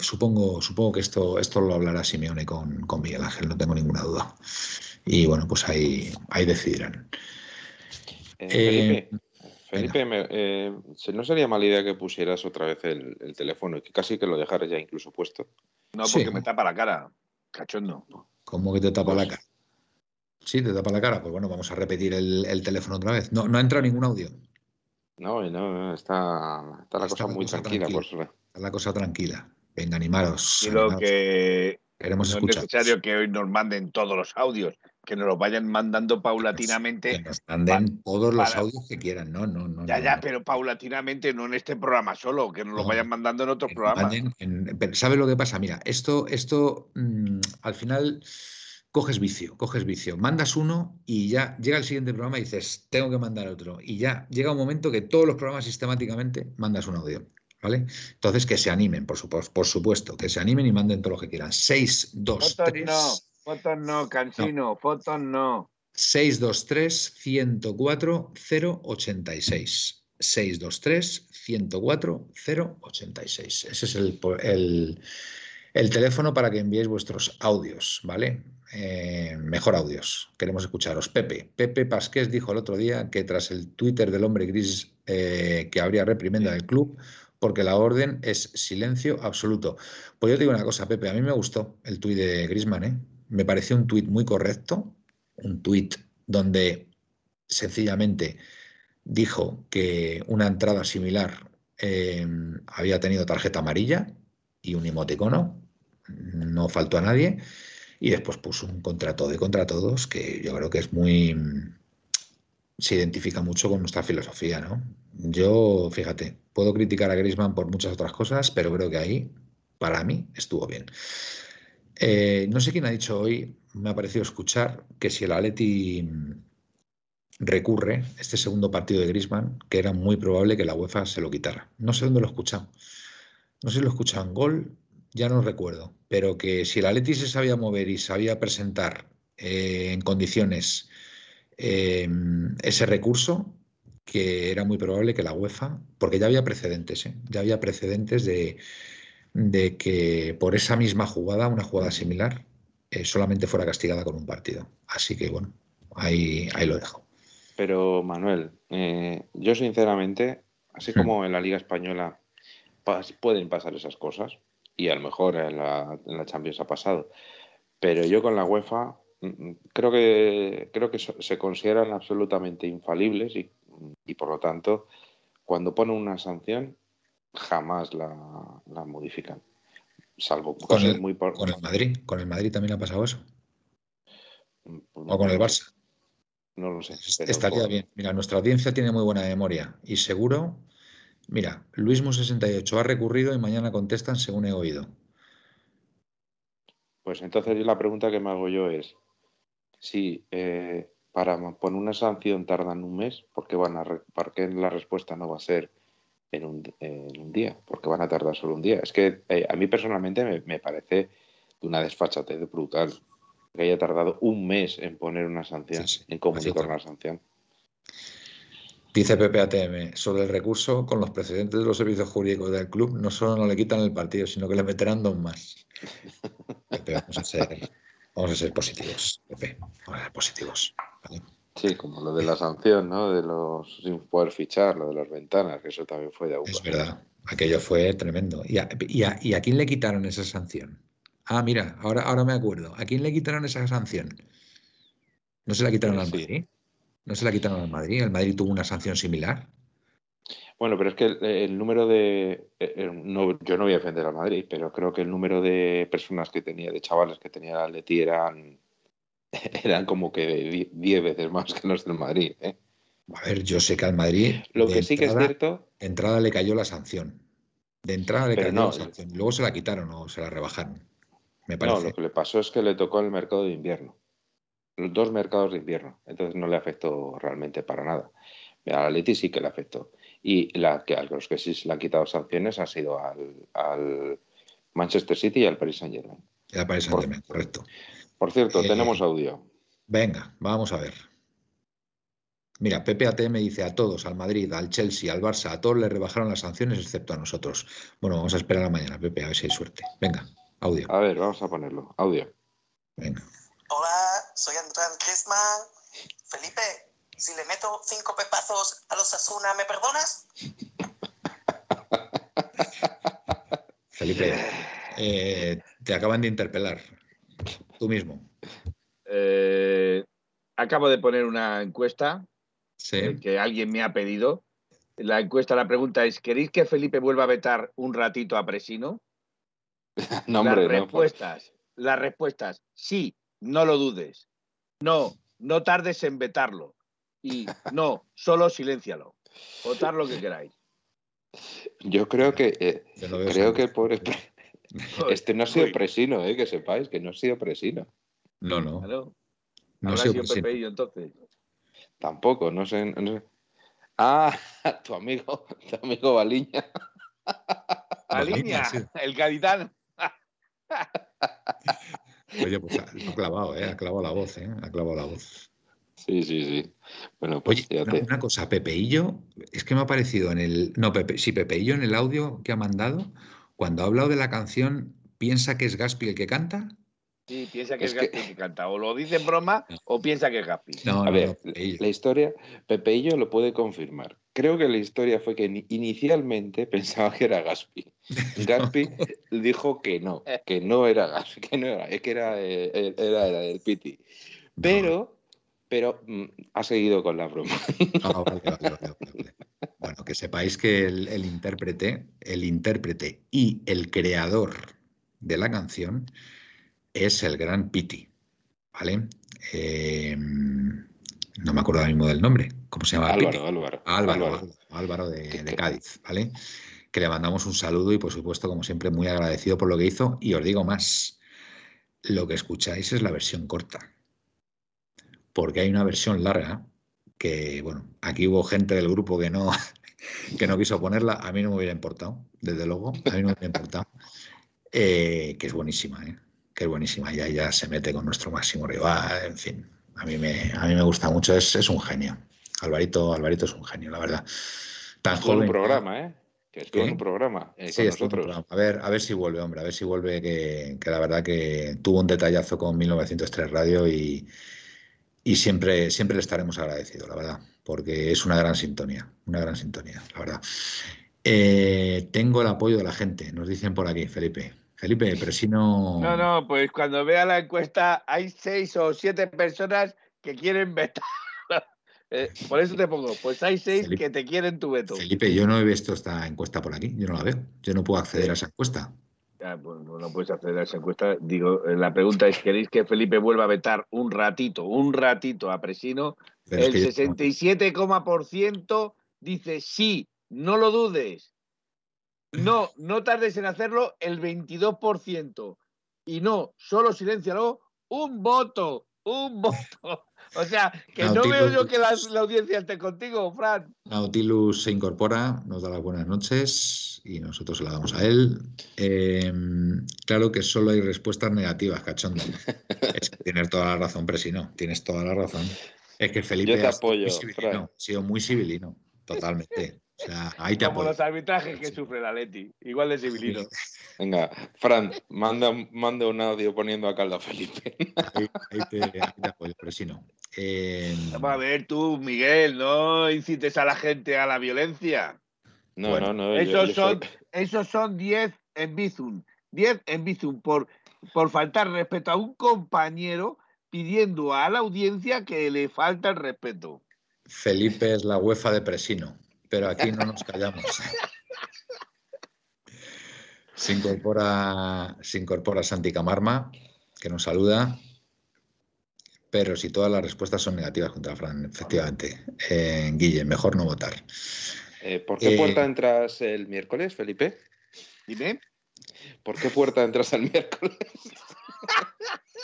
Speaker 1: supongo, supongo que esto, esto lo hablará Simeone con, con Miguel Ángel, no tengo ninguna duda y bueno, pues ahí, ahí decidirán.
Speaker 3: Eh, Felipe, eh, eh, ¿no sería mala idea que pusieras otra vez el, teléfono y que casi que lo dejaras ya incluso puesto?
Speaker 2: No, porque me tapa la cara, cachondo.
Speaker 1: ¿Cómo que te tapa la cara? Sí, te tapa la cara. Pues bueno, vamos a repetir el, teléfono otra vez. No, no ha entrado ningún audio.
Speaker 3: No, no, está, está la cosa muy tranquila, Está
Speaker 1: la cosa tranquila. Venga, animaros.
Speaker 2: Y lo que Queremos no es necesario que hoy nos manden todos los audios que nos los vayan mandando paulatinamente.
Speaker 1: Que nos manden todos los
Speaker 2: para-
Speaker 1: audios que quieran. No, no, no.
Speaker 2: Ya,
Speaker 1: no,
Speaker 2: ya,
Speaker 1: no.
Speaker 2: pero paulatinamente, no en este programa solo, que nos los vayan mandando en otros programas.
Speaker 1: en- pero ¿Sabes lo que pasa? Mira, esto, esto mm, al final coges vicio, coges vicio. Mandas uno y ya llega el siguiente programa y dices, tengo que mandar otro. Y ya llega un momento que todos los programas sistemáticamente mandas un audio. ¿Vale? Entonces que se animen, por supuesto, por supuesto, que se animen y manden todo lo que quieran. 6, 2,
Speaker 2: Fotos
Speaker 1: 3.
Speaker 2: no, fotos no, Cansino, fotos no.
Speaker 1: 623 104 086. 623 104 086. Ese es el, el- el teléfono para que enviéis vuestros audios, ¿vale? Eh, mejor audios. Queremos escucharos. Pepe. Pepe Pasqués dijo el otro día que tras el Twitter del hombre gris eh, que habría reprimenda del club porque la orden es silencio absoluto. Pues yo te digo una cosa, Pepe, a mí me gustó el tuit de Grisman, ¿eh? Me pareció un tuit muy correcto, un tuit donde sencillamente dijo que una entrada similar eh, había tenido tarjeta amarilla y un emoticono, no faltó a nadie, y después puso un contra todo y contra todos que yo creo que es muy... se identifica mucho con nuestra filosofía, ¿no? Yo, fíjate, puedo criticar a Griezmann por muchas otras cosas, pero creo que ahí, para mí, estuvo bien. Eh, no sé quién ha dicho hoy, me ha parecido escuchar que si el Atleti recurre este segundo partido de Griezmann, que era muy probable que la UEFA se lo quitara. No sé dónde lo he escuchado. No sé si lo he escuchado en gol, ya no recuerdo, pero que si el Atleti se sabía mover y sabía presentar eh, en condiciones eh, ese recurso, que era muy probable que la UEFA, porque ya había precedentes, ¿eh? ya había precedentes de, de que por esa misma jugada, una jugada similar, eh, solamente fuera castigada con un partido. Así que bueno, ahí, ahí lo dejo.
Speaker 3: Pero Manuel, eh, yo sinceramente, así
Speaker 1: Hmm.
Speaker 3: como en la Liga Española pas- pueden pasar esas cosas, y a lo mejor en la, en la Champions ha pasado, pero yo con la UEFA mm, mm, creo que, creo que se consideran absolutamente infalibles y, y por lo tanto, cuando ponen una sanción, jamás la, la modifican. Salvo
Speaker 1: Con
Speaker 3: cosas
Speaker 1: el,
Speaker 3: muy por...
Speaker 1: con el Madrid, con el Madrid también ha pasado eso.
Speaker 3: pues
Speaker 1: O con el Barça.
Speaker 3: No lo sé.
Speaker 1: Estaría
Speaker 3: por-
Speaker 1: bien. Mira, nuestra audiencia tiene muy buena memoria y seguro, mira, Luismo68 ha recurrido y mañana contestan según he oído.
Speaker 3: Pues entonces la pregunta que me hago yo es, si eh, para poner una sanción tardan un mes, ¿por qué, van a re- la respuesta no va a ser en un, en un día? ¿Por qué van a tardar solo un día? Es que eh, a mí personalmente me, me parece de una desfachatez brutal que haya tardado un mes en poner una sanción,
Speaker 1: Sí, sí,
Speaker 3: en comunicar una sanción.
Speaker 1: Dice PPATM, sobre el recurso, con los precedentes de los servicios jurídicos del club, no solo no le quitan el partido, sino que le meterán dos más. [laughs] Pepe, vamos a ser, vamos a ser positivos, Pepe, vamos a ser positivos. ¿vale?
Speaker 3: Sí, como lo de la sanción, ¿no? De los sin poder fichar, lo de las ventanas, que eso también fue de agua.
Speaker 1: Es verdad, aquello fue tremendo. ¿Y a, y a- y a quién le quitaron esa sanción? Ah, mira, ahora, ahora me acuerdo. ¿A quién le quitaron esa sanción? ¿No se la quitaron
Speaker 3: Pues
Speaker 1: al
Speaker 3: sí.
Speaker 1: ¿No se la quitaron al Madrid? ¿El Madrid tuvo una sanción similar?
Speaker 3: Bueno, pero es que el, el número de. eh, eh, no, yo no voy a defender al Madrid, pero creo que el número de personas que tenía, de chavales que tenía el Atleti eran, [laughs] eran como que 10 veces más que los del Madrid. ¿eh?
Speaker 1: A ver, yo sé que al Madrid
Speaker 3: Lo que sí que es cierto,
Speaker 1: de entrada le cayó la sanción. De entrada le cayó
Speaker 3: no,
Speaker 1: la sanción. Luego se la quitaron o se la rebajaron. Me
Speaker 3: no,
Speaker 1: parece.
Speaker 3: lo que le pasó es que le tocó el mercado de invierno. Los dos mercados de invierno. Entonces no le afectó realmente para nada. Al Atleti sí que le afectó. Y la que, a los que sí se le han quitado sanciones ha sido al, al Manchester City y al Paris Saint Germain.
Speaker 1: Era para ese
Speaker 3: Por-
Speaker 1: tema, correcto.
Speaker 3: Por cierto,
Speaker 1: Eh,
Speaker 3: tenemos audio.
Speaker 1: Venga, vamos a ver. Mira, Pepe ATM dice a todos, al Madrid, al Chelsea, al Barça, a todos le rebajaron las sanciones excepto a nosotros. Bueno, vamos a esperar a mañana, Pepe, a ver si hay suerte. Venga, audio.
Speaker 3: A ver, vamos a ponerlo. Audio.
Speaker 1: Venga.
Speaker 5: Hola, soy Andrés Griezmann. Felipe, si le meto cinco pepazos a los Asuna, ¿me perdonas?
Speaker 1: Felipe, eh, te acaban de interpelar. Tú mismo.
Speaker 2: Eh, acabo de poner una encuesta
Speaker 1: Sí.
Speaker 2: eh, que alguien me ha pedido. La encuesta, la pregunta es, ¿queréis que Felipe vuelva a vetar un ratito a Presino? [laughs]
Speaker 3: No, hombre,
Speaker 2: las
Speaker 3: no, pues.
Speaker 2: respuestas, las respuestas, sí, no lo dudes. No, no tardes en vetarlo. Y no, solo siléncialo. Votar lo que queráis.
Speaker 3: Yo creo que eh, creo que por este no ha sido presino, eh, que sepáis que no ha sido presino.
Speaker 1: No, no.
Speaker 2: claro.
Speaker 1: No ha sido
Speaker 2: sido
Speaker 1: presino.
Speaker 2: Entonces.
Speaker 3: Tampoco, no sé, no sé. Ah, [laughs] tu amigo, tu amigo Baliña. [laughs]
Speaker 1: Baliña, sí.
Speaker 2: el gaditano. [laughs]
Speaker 1: Oye, pues ha, ha clavado, ¿eh? Ha clavado la voz, ¿eh? Ha clavado la voz.
Speaker 3: Sí, sí, sí. Bueno, pues
Speaker 1: Oye, una, una cosa, Pepeillo, es que me ha parecido en el. No, Pepe, sí, Pepeillo en el audio que ha mandado, cuando ha hablado de la canción, piensa que es Gaspi el que canta.
Speaker 2: Sí, piensa que es, Gaspi que canta. O lo dice en broma o piensa que es Gaspi.
Speaker 1: No,
Speaker 3: A ver,
Speaker 1: no,
Speaker 3: la historia, Pepeillo lo puede confirmar. Creo que la historia fue que ni- inicialmente [laughs] pensaba que era Gaspi. [laughs] Gaspi dijo que no, que no era Gaspi, [laughs] que no era, es que era, eh, era, era el Piti. Pero, pero mm, ha seguido con la broma.
Speaker 1: Ah, vale, vale, vale, vale, vale. Bueno, que sepáis que el, el intérprete, el intérprete y el creador de la canción es el gran Piti, ¿vale? Eh, no me acuerdo ahora mismo del nombre. ¿Cómo se llama?
Speaker 3: Álvaro, Álvaro.
Speaker 1: Álvaro,
Speaker 3: Álvaro.
Speaker 1: Álvaro, Álvaro de, Cádiz, ¿vale? Que le mandamos un saludo y por supuesto, como siempre, muy agradecido por lo que hizo. Y os digo más, lo que escucháis es la versión corta, porque hay una versión larga que, bueno, aquí hubo gente del grupo que no, [laughs] que no quiso ponerla, a mí no me hubiera importado, desde luego, a mí no me hubiera importado, eh, que es buenísima, ¿eh? Que es buenísima, ya, ya se mete con nuestro máximo rival, en fin, a mí me, a mí me gusta mucho, es, es un genio. Alvarito, Alvarito es un genio, la verdad. Tan
Speaker 3: en
Speaker 1: joven.
Speaker 3: un programa, ¿eh? Que
Speaker 1: ¿Qué?
Speaker 3: un programa eh,
Speaker 1: Sí,
Speaker 3: con
Speaker 1: un
Speaker 3: nosotros.
Speaker 1: programa. A ver, a ver si vuelve, hombre, a ver si vuelve, que, que la verdad que tuvo un detallazo con 1903 Radio y, y siempre, siempre le estaremos agradecidos, la verdad, porque es una gran sintonía, una gran sintonía, la verdad. Eh, tengo el apoyo de la gente, nos dicen por aquí, Felipe. Felipe, pero si no...
Speaker 2: No, no, pues cuando vea la encuesta hay seis o siete personas que quieren vetar. [laughs] Eh, por eso te pongo, pues hay seis
Speaker 1: Felipe.
Speaker 2: que te quieren tu veto.
Speaker 1: Felipe, yo no he visto esta encuesta por aquí, yo no la veo, yo no puedo acceder a esa encuesta.
Speaker 2: Ya, pues no, puedes acceder a esa encuesta. Digo, eh, la pregunta es, ¿queréis que Felipe vuelva a vetar un ratito, un ratito a Presino?
Speaker 1: Pero es
Speaker 2: El
Speaker 1: que yo-
Speaker 2: 67,% dice sí, no lo dudes. No, no tardes en hacerlo el 22%. Y no, solo siléncialo, un voto, un voto. O sea, que no veo yo que la, la audiencia esté contigo, Fran.
Speaker 1: Nautilus se incorpora, nos da las buenas noches y nosotros se la damos a él. Eh, claro que solo hay respuestas negativas, cachondo. Es que tienes toda la razón, Presino, tienes toda la razón. Es que Felipe
Speaker 3: Yo te apoyo,
Speaker 1: ha sido muy civilino, totalmente. O sea, ahí te
Speaker 2: Como
Speaker 1: apoyo.
Speaker 2: los arbitrajes que sufre la Leti. Igual de civilino.
Speaker 3: Venga, Fran, manda, manda un audio poniendo a caldo a Felipe.
Speaker 1: Ahí, ahí te, ahí te apoyo, Presino. Eh,
Speaker 2: Vamos a ver tú, Miguel, no incites a la gente a la violencia.
Speaker 3: No,
Speaker 1: Bueno,
Speaker 3: no, no. yo-
Speaker 2: Esos
Speaker 3: yo
Speaker 2: son,
Speaker 3: soy-
Speaker 2: esos son 10 en Bizum. 10 en Bizum por, por faltar respeto a un compañero pidiendo a la audiencia que le falta el respeto.
Speaker 1: Felipe es la UEFA de Presino, pero aquí no nos callamos. [laughs] Se incorpora, se incorpora Santi Camarma, que nos saluda. Pero si todas las respuestas son negativas contra Fran, efectivamente. Eh, Guille, mejor no votar.
Speaker 3: Eh, ¿Por qué
Speaker 1: Eh,
Speaker 3: puerta entras el miércoles, Felipe?
Speaker 2: Dime.
Speaker 3: ¿Por qué puerta entras el miércoles? [laughs]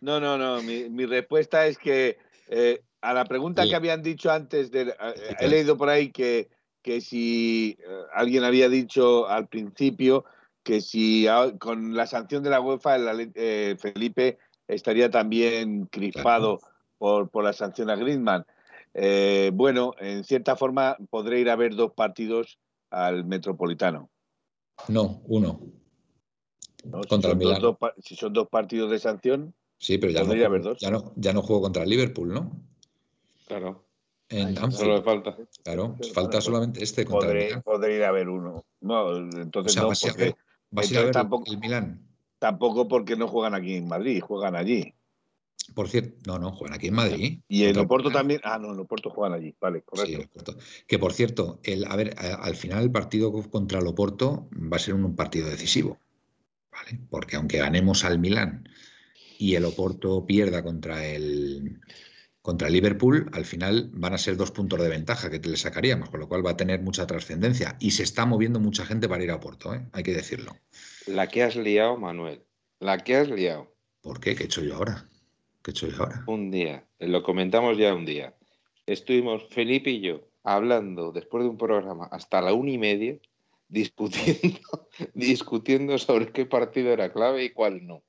Speaker 2: No, no, no. Mi, mi respuesta es que eh, a la pregunta
Speaker 1: Sí.
Speaker 2: que habían dicho antes, de, eh, he leído por ahí que, que si eh, alguien había dicho al principio que si con la sanción de la UEFA el eh, Felipe estaría también crispado por, por la sanción a Griezmann. Eh, bueno, en cierta forma podré ir a ver dos partidos al Metropolitano.
Speaker 1: No, uno.
Speaker 2: ¿no? Si,
Speaker 1: Contra el
Speaker 2: son dos, si son dos partidos de sanción,
Speaker 1: Sí, pero ya no,
Speaker 2: Podría haber dos.
Speaker 1: ya, no, ya no juego contra el Liverpool, ¿no?
Speaker 3: Claro,
Speaker 1: En
Speaker 3: solo le falta.
Speaker 1: claro. Falta solamente este contra el
Speaker 2: podré,
Speaker 1: Milán.
Speaker 2: podré ir a ver uno. No,
Speaker 1: O
Speaker 2: entonces
Speaker 1: sea,
Speaker 2: no,
Speaker 1: vas a a
Speaker 2: porque-
Speaker 1: ver, vas a a ver
Speaker 2: tampoco-
Speaker 1: el Milán.
Speaker 2: tampoco porque no juegan aquí en Madrid, juegan allí.
Speaker 1: Por cierto, no, no, juegan aquí en Madrid.
Speaker 2: Y en
Speaker 1: el
Speaker 2: Oporto también. Ah, no, en Oporto juegan allí. Vale,
Speaker 1: Sí,
Speaker 2: correcto.
Speaker 1: el Oporto. Que por cierto, el, a ver, a- al final el partido contra el Oporto va a ser un, un partido decisivo, ¿vale? Porque aunque ganemos al Milán y el Oporto pierda contra el, contra el Liverpool, al final van a ser dos puntos de ventaja que le sacaríamos, con lo cual va a tener mucha trascendencia. Y se está moviendo mucha gente para ir a Oporto, ¿eh? hay que decirlo.
Speaker 3: La que has liado, Manuel. La que has liado.
Speaker 1: ¿Por qué? ¿Qué he hecho yo ahora? ¿Qué he hecho yo ahora?
Speaker 3: Un día, lo comentamos ya un día. Estuvimos Felipe y yo hablando después de un programa hasta la una y media, discutiendo, [laughs] discutiendo sobre qué partido era clave y cuál no.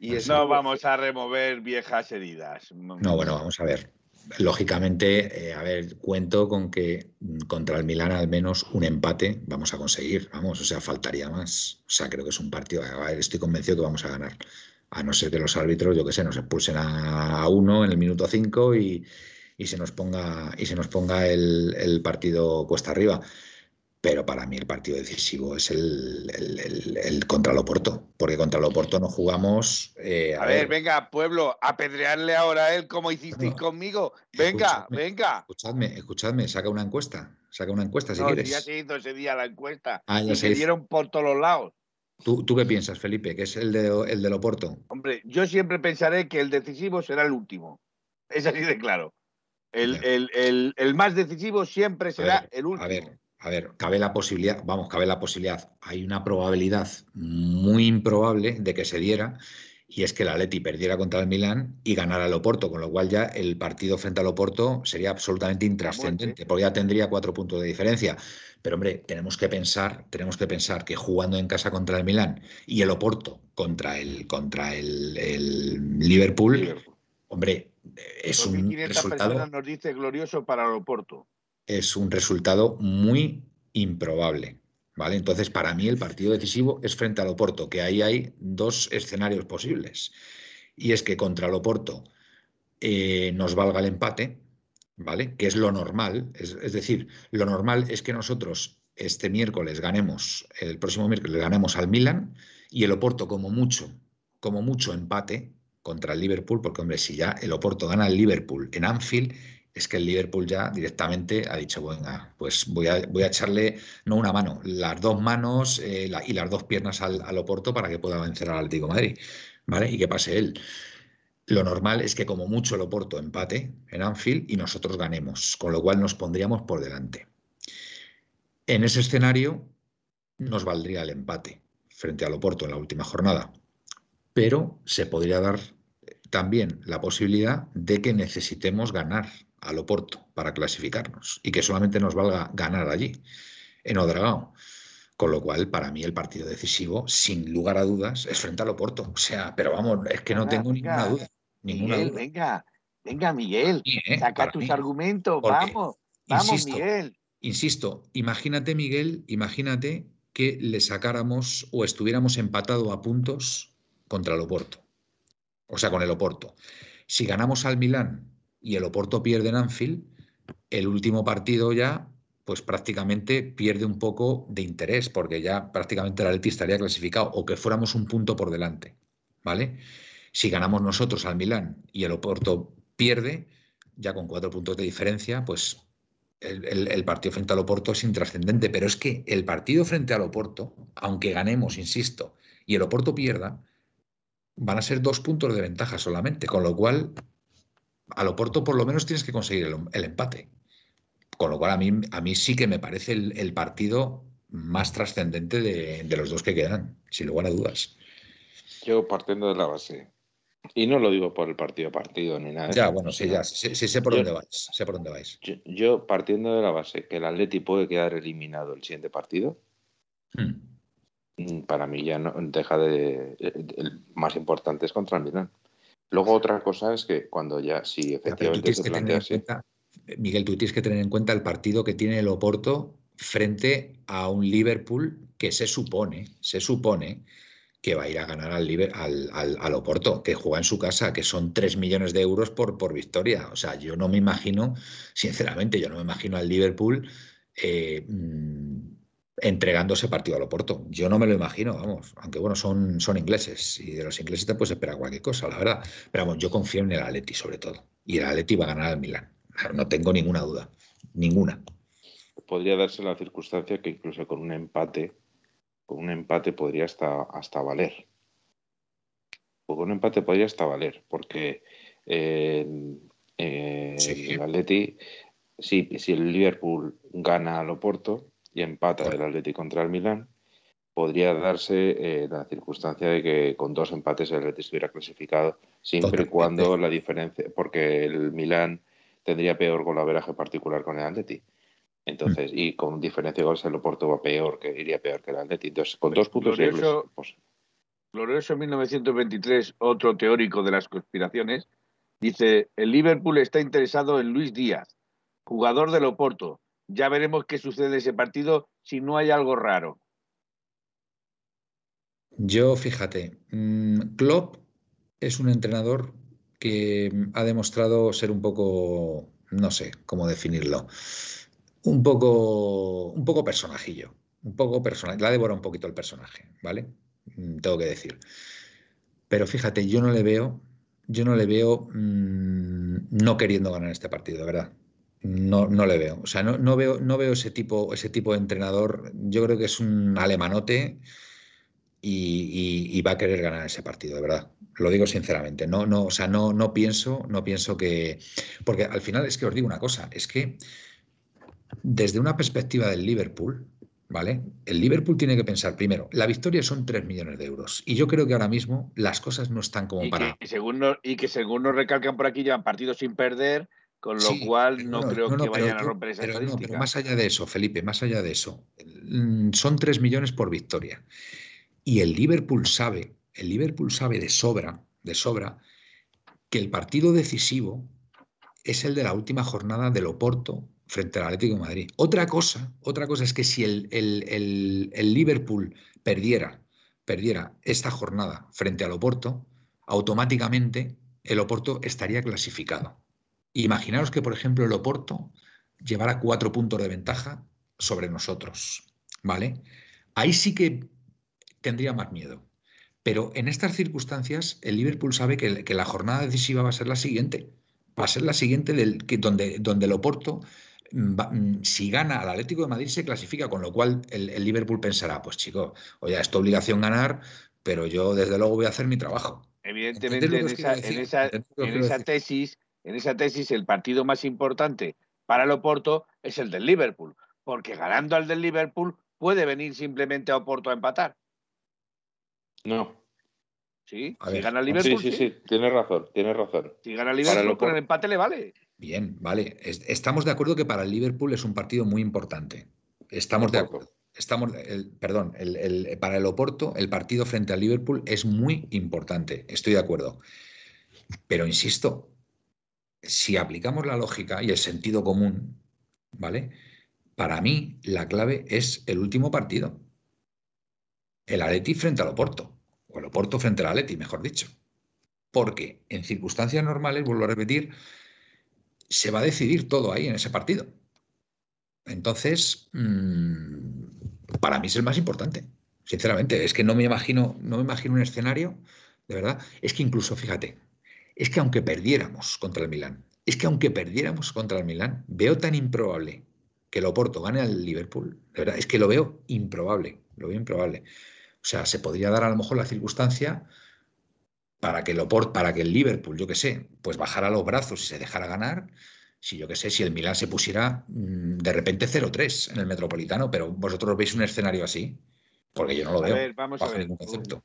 Speaker 2: Y no vamos a remover viejas heridas.
Speaker 1: No, bueno, vamos a ver. Lógicamente, eh, a ver, cuento con que contra el Milán al menos un empate vamos a conseguir, vamos, o sea, faltaría más. O sea, creo que es un partido, a ver, estoy convencido que vamos a ganar. A no ser que los árbitros, yo qué sé, nos expulsen a, uno en el minuto cinco y, se nos ponga, y se nos ponga el, el partido cuesta arriba pero para mí el partido decisivo es el, el, contra el Oporto, porque contra el Oporto no jugamos.
Speaker 2: Eh, a, ver, venga, pueblo, apedrearle ahora a él como hicisteis conmigo. Venga, venga.
Speaker 1: Escuchadme, escuchadme, saca una encuesta, saca una encuesta si
Speaker 2: no,
Speaker 1: quieres.
Speaker 2: Ya se hizo ese día la encuesta ah, y se, dieron por todos los lados.
Speaker 1: ¿Tú, ¿Tú, qué piensas, Felipe? ¿Que es el de, el del Oporto?
Speaker 2: Hombre, yo siempre pensaré que el decisivo será el último. Es así de claro. El, el, el más decisivo siempre será el último.
Speaker 1: A ver, a ver, cabe la posibilidad, vamos, cabe la posibilidad, hay una probabilidad muy improbable de que se diera, y es que la Leti perdiera contra el Milán y ganara el Oporto, con lo cual ya el partido frente al Oporto sería absolutamente intrascendente, porque ya tendría cuatro puntos de diferencia. Pero hombre, tenemos que pensar, tenemos que pensar que jugando en casa contra el Milán y el Oporto contra el, contra el, Liverpool, hombre, es un resultado.
Speaker 2: nos dice glorioso para el Oporto
Speaker 1: es un resultado muy improbable. ¿Vale? Entonces, para mí el partido decisivo es frente al Oporto, que ahí hay dos escenarios posibles. Y es que contra el Oporto eh, nos valga el empate, ¿vale? Que es lo normal. Es, es, decir, lo normal es que nosotros este miércoles ganemos, el próximo miércoles ganemos al Milan y el Oporto como mucho, como mucho empate contra el Liverpool, porque hombre, si ya el Oporto gana al Liverpool en Anfield, es que el Liverpool ya directamente ha dicho, venga, pues voy a, echarle, no una mano, las dos manos eh, y las dos piernas al, Oporto para que pueda vencer al Atlético Madrid, ¿vale? Y que pase él. Lo normal es que como mucho el Oporto empate en Anfield y nosotros ganemos, con lo cual nos pondríamos por delante. En ese escenario nos valdría el empate frente al Oporto en la última jornada, pero se podría dar también la posibilidad de que necesitemos ganar al Oporto para clasificarnos y que solamente nos valga ganar allí, en Odragao. Con lo cual, para mí, el partido decisivo, sin lugar a dudas, es frente al Oporto. O sea, pero vamos, es que no tengo ninguna duda. Ninguna
Speaker 2: Miguel, venga, venga, Miguel, ¿eh? saca tus argumentos, vamos, vamos, Miguel.
Speaker 1: Insisto, imagínate, Miguel, imagínate que le sacáramos o estuviéramos empatados a puntos contra el Oporto. O sea, con el Oporto. Si ganamos al Milán y el Oporto pierde en Anfield, el último partido ya pues prácticamente pierde un poco de interés, porque ya prácticamente el Atleti estaría clasificado, o que fuéramos un punto por delante, ¿vale? Si ganamos nosotros al Milán y el Oporto pierde, ya con cuatro puntos de diferencia, pues el, el partido frente al Oporto es intrascendente, pero es que el partido frente al Oporto, aunque ganemos, insisto, y el Oporto pierda, van a ser dos puntos de ventaja solamente, con lo cual a Loporto por lo menos tienes que conseguir el, empate. Con lo cual a mí, a mí sí que me parece el, partido más trascendente de, los dos que quedan, sin lugar a dudas.
Speaker 3: Yo partiendo de la base, y no lo digo por el partido a partido ni nada.
Speaker 1: Ya, bueno, sí, ya, sí, sé por dónde vais. Sé por dónde vais.
Speaker 3: Yo, partiendo de la base que el Atleti puede quedar eliminado el siguiente partido, hmm. mm, para mí ya no deja de. El más importante es contra el Milan. Luego otra cosa es que cuando ya, sí, efectivamente se plantea
Speaker 1: Miguel, tú tienes que tener en cuenta el partido que tiene el Oporto frente a un Liverpool que se supone, se supone que va a ir a ganar al, al, al, Oporto, que juega en su casa, que son 3 millones de euros por, por victoria. O sea, yo no me imagino, sinceramente, yo no me imagino al Liverpool eh, mm, entregando ese partido al Oporto. Yo no me lo imagino, vamos, aunque bueno, son, son ingleses y de los ingleses te puedes esperar cualquier cosa, la verdad. Pero vamos, yo confío en el Atleti sobre todo. Y el Atleti va a ganar al Milan. No tengo ninguna duda, ninguna.
Speaker 3: Podría darse la circunstancia que incluso con un empate, con un empate podría hasta, hasta valer. pues un empate podría hasta valer, porque eh, el Atleti, si, si el Liverpool gana al Oporto y empata el Atleti contra el Milán, podría darse eh, la circunstancia de que con dos empates el Atleti estuviera clasificado, siempre y cuando la diferencia, porque el Milán tendría peor golaveraje particular con el Atleti. Entonces, mm. y con diferencia de goles el Oporto va peor, que iría peor que el Atleti. Entonces, con dos puntos
Speaker 2: glorioso, pues, glorioso 1923, otro teórico de las conspiraciones, dice, el Liverpool está interesado en Luis Díaz, jugador del Oporto. Ya veremos qué sucede ese partido si no hay algo raro.
Speaker 1: Yo, fíjate, mm, Klopp es un entrenador que ha demostrado ser un poco, no sé cómo definirlo, un poco, un poco personajillo, un poco personal, la devora un poquito el personaje, ¿vale? Mm, tengo que decir. Pero fíjate, yo no le veo, yo no le veo mm, no queriendo ganar este partido, verdad. No, no le veo. O sea, no, no, veo, no veo ese tipo, ese tipo de entrenador. Yo creo que es un alemanote y, va a querer ganar ese partido, de verdad. Lo digo sinceramente. No, no, o sea, no, no pienso, no pienso que. Porque al final es que os digo una cosa, es que desde una perspectiva del Liverpool, ¿vale? El Liverpool tiene que pensar, primero, la victoria son 3 millones de euros. Y yo creo que ahora mismo las cosas no están como para.
Speaker 2: y, según y que según nos recalcan por aquí, llevan partidos sin perder, con lo cual no, creo que vayan a romper esa
Speaker 1: pero, pero más allá de eso, Felipe, más allá de eso, mm, son 3 millones por victoria. Y el Liverpool sabe, el Liverpool sabe de sobra, de sobra, que el partido decisivo es el de la última jornada del Oporto frente al Atlético de Madrid. Otra cosa, otra cosa es que si el, el, Liverpool perdiera, perdiera esta jornada frente al Oporto, automáticamente el Oporto estaría clasificado. Imaginaros que, por ejemplo, el Oporto llevara cuatro puntos de ventaja sobre nosotros, ¿vale? Ahí sí que tendría más miedo. Pero en estas circunstancias, el Liverpool sabe que, la jornada decisiva va a ser la siguiente. Va a ser la siguiente del, que, donde, donde el Oporto, mm, mm, si gana al Atlético de Madrid, se clasifica, con lo cual el, Liverpool pensará, pues chico, oye, es tu obligación ganar, pero yo desde luego voy a hacer mi trabajo.
Speaker 2: Evidentemente, en esa, en esa tesis, en esa tesis, el partido más importante para el Oporto es el del Liverpool, porque ganando al del Liverpool puede venir simplemente a Oporto a empatar.
Speaker 3: No.
Speaker 2: Sí, si gana el Liverpool.
Speaker 3: Sí, sí, sí, tienes razón, tienes razón.
Speaker 2: Si gana el Liverpool, con el empate le vale.
Speaker 1: Bien, vale. Estamos de acuerdo que para el Liverpool es un partido muy importante. Estamos de acuerdo. Estamos, el, perdón, el, para el Oporto, el partido frente al Liverpool es muy importante. Estoy de acuerdo. Pero insisto, si aplicamos la lógica y el sentido común, ¿vale? Para mí, la clave es el último partido el Atleti frente al Oporto, o el Oporto frente al Atleti, mejor dicho. Porque en circunstancias normales, vuelvo a repetir, se va a decidir todo ahí en ese partido. Entonces, mm, para mí es el más importante, sinceramente. Es que no me imagino, no me imagino un escenario, de verdad. Es que incluso, fíjate, es que aunque perdiéramos contra el Milán, es que aunque perdiéramos contra el Milán, veo tan improbable que el Oporto gane al Liverpool, de verdad, es que lo veo improbable, lo veo improbable. O sea, se podría dar a lo mejor la circunstancia para que el para que el Liverpool, yo qué sé, pues bajara los brazos y se dejara ganar. Si yo qué sé, si el Milan se pusiera mm, de repente 0-3 en el Metropolitano, pero vosotros veis un escenario así, porque yo no lo veo. A ver, vamos a ver.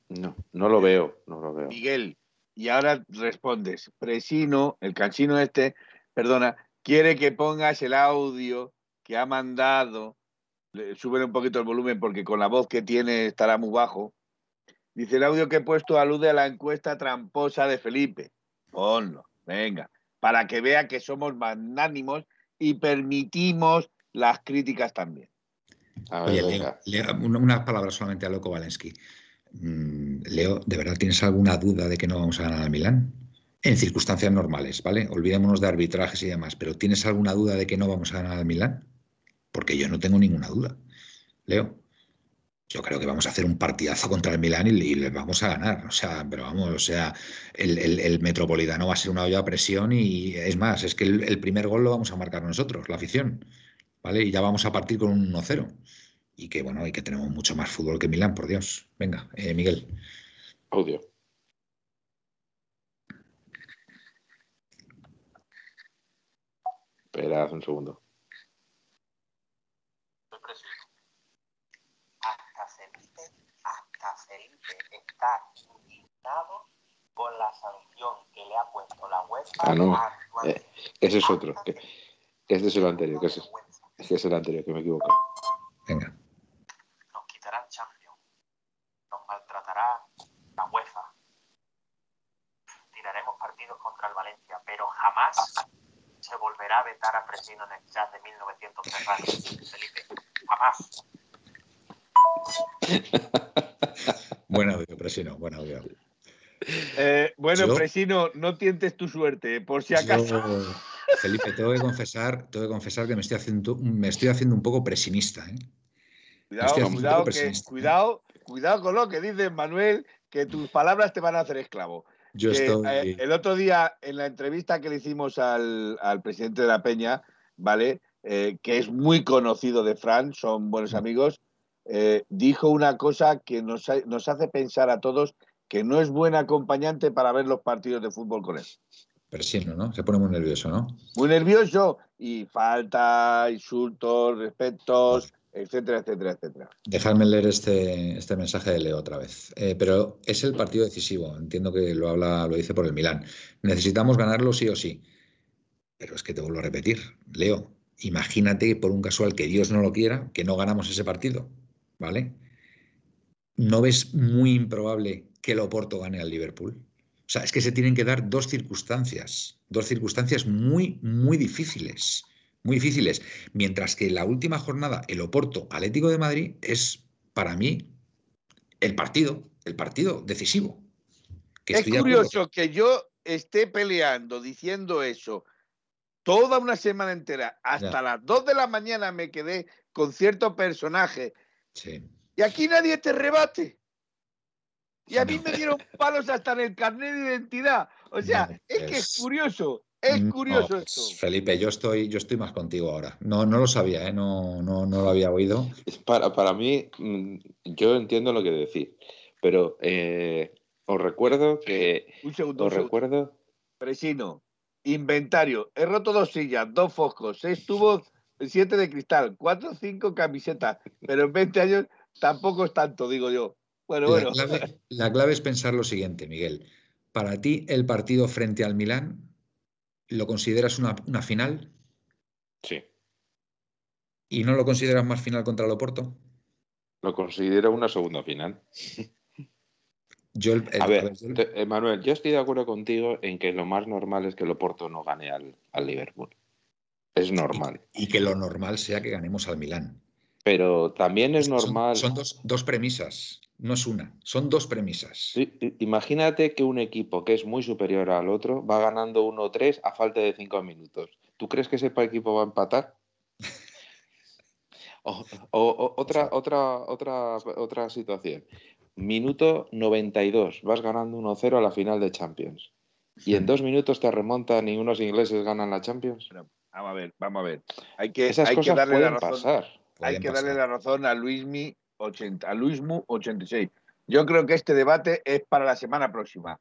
Speaker 3: No, no lo veo, no lo veo.
Speaker 2: Miguel, y ahora respondes. Presino, el canchino este, perdona, quiere que pongas el audio que ha mandado Suben un poquito el volumen porque con la voz que tiene estará muy bajo. Dice, el audio que he puesto alude a la encuesta tramposa de Felipe. Ponlo, venga, para que vea que somos magnánimos y permitimos las críticas también.
Speaker 1: Oye, Leo, unas palabras solamente a Loco Valensky. Mm, Leo, ¿de verdad tienes alguna duda de que no vamos a ganar al Milán? En circunstancias normales, ¿vale? Olvidémonos de arbitrajes y demás, pero ¿tienes alguna duda de que no vamos a ganar al Milán? porque yo no tengo ninguna duda. Leo, yo creo que vamos a hacer un partidazo contra el Milán y, les vamos a ganar. O sea, pero vamos, o sea, el, Metropolitano va a ser una olla a presión y es más, es que el, primer gol lo vamos a marcar nosotros, la afición. ¿Vale? Y ya vamos a partir con un 1-0 y que bueno, y que tenemos mucho más fútbol que Milán, por Dios. Venga, eh, Miguel.
Speaker 3: Audio. Esperad un segundo.
Speaker 5: Hasta Felipe, hasta Felipe está indignado con la sanción que le ha puesto la UEFA.
Speaker 3: Ah, no.
Speaker 5: Ah,
Speaker 3: eh, ese es otro. Que, este es el anterior. Que
Speaker 5: es,
Speaker 3: que es el anterior, que me equivoco.
Speaker 1: Venga.
Speaker 5: Quitarán Champions. Nos maltratará la UEFA. Tiraremos partidos contra el Valencia, pero jamás se volverá a vetar a Presino en el chat de 1903 Radio. Felipe, jamás.
Speaker 1: Buen audio, Presino, buen audio.
Speaker 2: Eh, bueno,
Speaker 1: Yo-
Speaker 2: Presino, no tientes tu suerte, por si acaso.
Speaker 1: Yo, Felipe, tengo que confesar, tengo que confesar que me estoy haciendo, me estoy haciendo un poco presinista. ¿eh?
Speaker 2: Cuidado, cuidado, que- cuidado, cuidado con lo que dice Manuel, que tus palabras te van a hacer esclavo.
Speaker 1: Yo
Speaker 2: que,
Speaker 1: estoy.
Speaker 2: eh, el otro día, en la entrevista que le hicimos al, al presidente de la Peña, ¿vale? Eh, que es muy conocido de Fran, son buenos amigos, eh, dijo una cosa que nos, ha- nos hace pensar a todos que no es buen acompañante para ver los partidos de fútbol con él.
Speaker 1: Presino, ¿no? Se pone muy nervioso, ¿no?
Speaker 2: Muy nervioso y falta, insultos, respetos, etcétera, etcétera, etcétera.
Speaker 1: Dejadme leer este, este mensaje de Leo otra vez. Eh, pero es el partido decisivo. Entiendo que lo habla, lo dice por el Milán. Necesitamos ganarlo sí o sí. Pero es que te vuelvo a repetir, Leo. Imagínate por un casual que Dios no lo quiera, que no ganamos ese partido, ¿vale? ¿No ves muy improbable que el Oporto gane al Liverpool? O sea, es que se tienen que dar dos circunstancias, dos circunstancias muy, muy difíciles, muy difíciles. Mientras que la última jornada, el Oporto Atlético de Madrid, es para mí el partido, el partido decisivo. Que
Speaker 2: Es curioso que yo esté peleando diciendo eso toda una semana entera, hasta
Speaker 1: Ya.
Speaker 2: las 2 de la mañana me quedé con cierto personaje
Speaker 1: Sí.
Speaker 2: y aquí nadie te rebate. Y a mí me dieron palos hasta en el carnet de identidad. O sea, [laughs]
Speaker 1: No,
Speaker 2: es que es
Speaker 1: es-
Speaker 2: curioso, es
Speaker 1: No,
Speaker 2: curioso
Speaker 1: pues,
Speaker 2: esto.
Speaker 1: Felipe, yo estoy, yo estoy más contigo ahora. No, no lo sabía, ¿eh? no, no, no lo había oído.
Speaker 3: Es Para, para mí, mm, yo entiendo lo que decís, pero eh, os recuerdo que.
Speaker 2: Un segundo,
Speaker 3: Os
Speaker 2: un segundo.
Speaker 3: recuerdo.
Speaker 2: Presino, inventario, he roto dos sillas, dos focos, seis tubos, siete de cristal, cuatro o cinco camisetas, pero en 20 años tampoco es tanto, digo yo. Bueno,
Speaker 1: La
Speaker 2: bueno.
Speaker 1: clave, la clave es pensar lo siguiente, Miguel. Para ti, el partido frente al Milán, ¿lo consideras una, una final
Speaker 3: Sí.
Speaker 1: y no lo consideras más final contra el Oporto?
Speaker 3: Lo considero una segunda final. [laughs]
Speaker 1: Yo, el- el-
Speaker 3: A ver,
Speaker 1: yo-
Speaker 3: te- Manuel, yo estoy de acuerdo contigo en que lo más normal es que el Oporto no gane al, al Liverpool. Es normal.
Speaker 1: y que lo normal sea que ganemos al Milán.
Speaker 3: Pero también es
Speaker 1: Son-
Speaker 3: normal.
Speaker 1: Son, dos, dos premisas, no es una, son dos premisas.
Speaker 3: Imagínate que un equipo que es muy superior al otro va ganando 1-3 a falta de 5 minutos. ¿Tú crees que ese equipo va a empatar? [laughs] O, o- o- otra, otra, otra, otra situación. Minuto 92, vas ganando 1-0 a la final de Champions. Y en dos minutos te remontan y unos ingleses ganan la Champions.
Speaker 2: Vamos a ver, vamos a ver. Hay que,
Speaker 3: Esas
Speaker 2: hay que
Speaker 3: cosas
Speaker 2: darle la
Speaker 3: pueden
Speaker 2: razón.
Speaker 3: pasar.
Speaker 2: Hay que darle la razón a Luismi 80, a Luismu 86. Yo creo que este debate es para la semana próxima.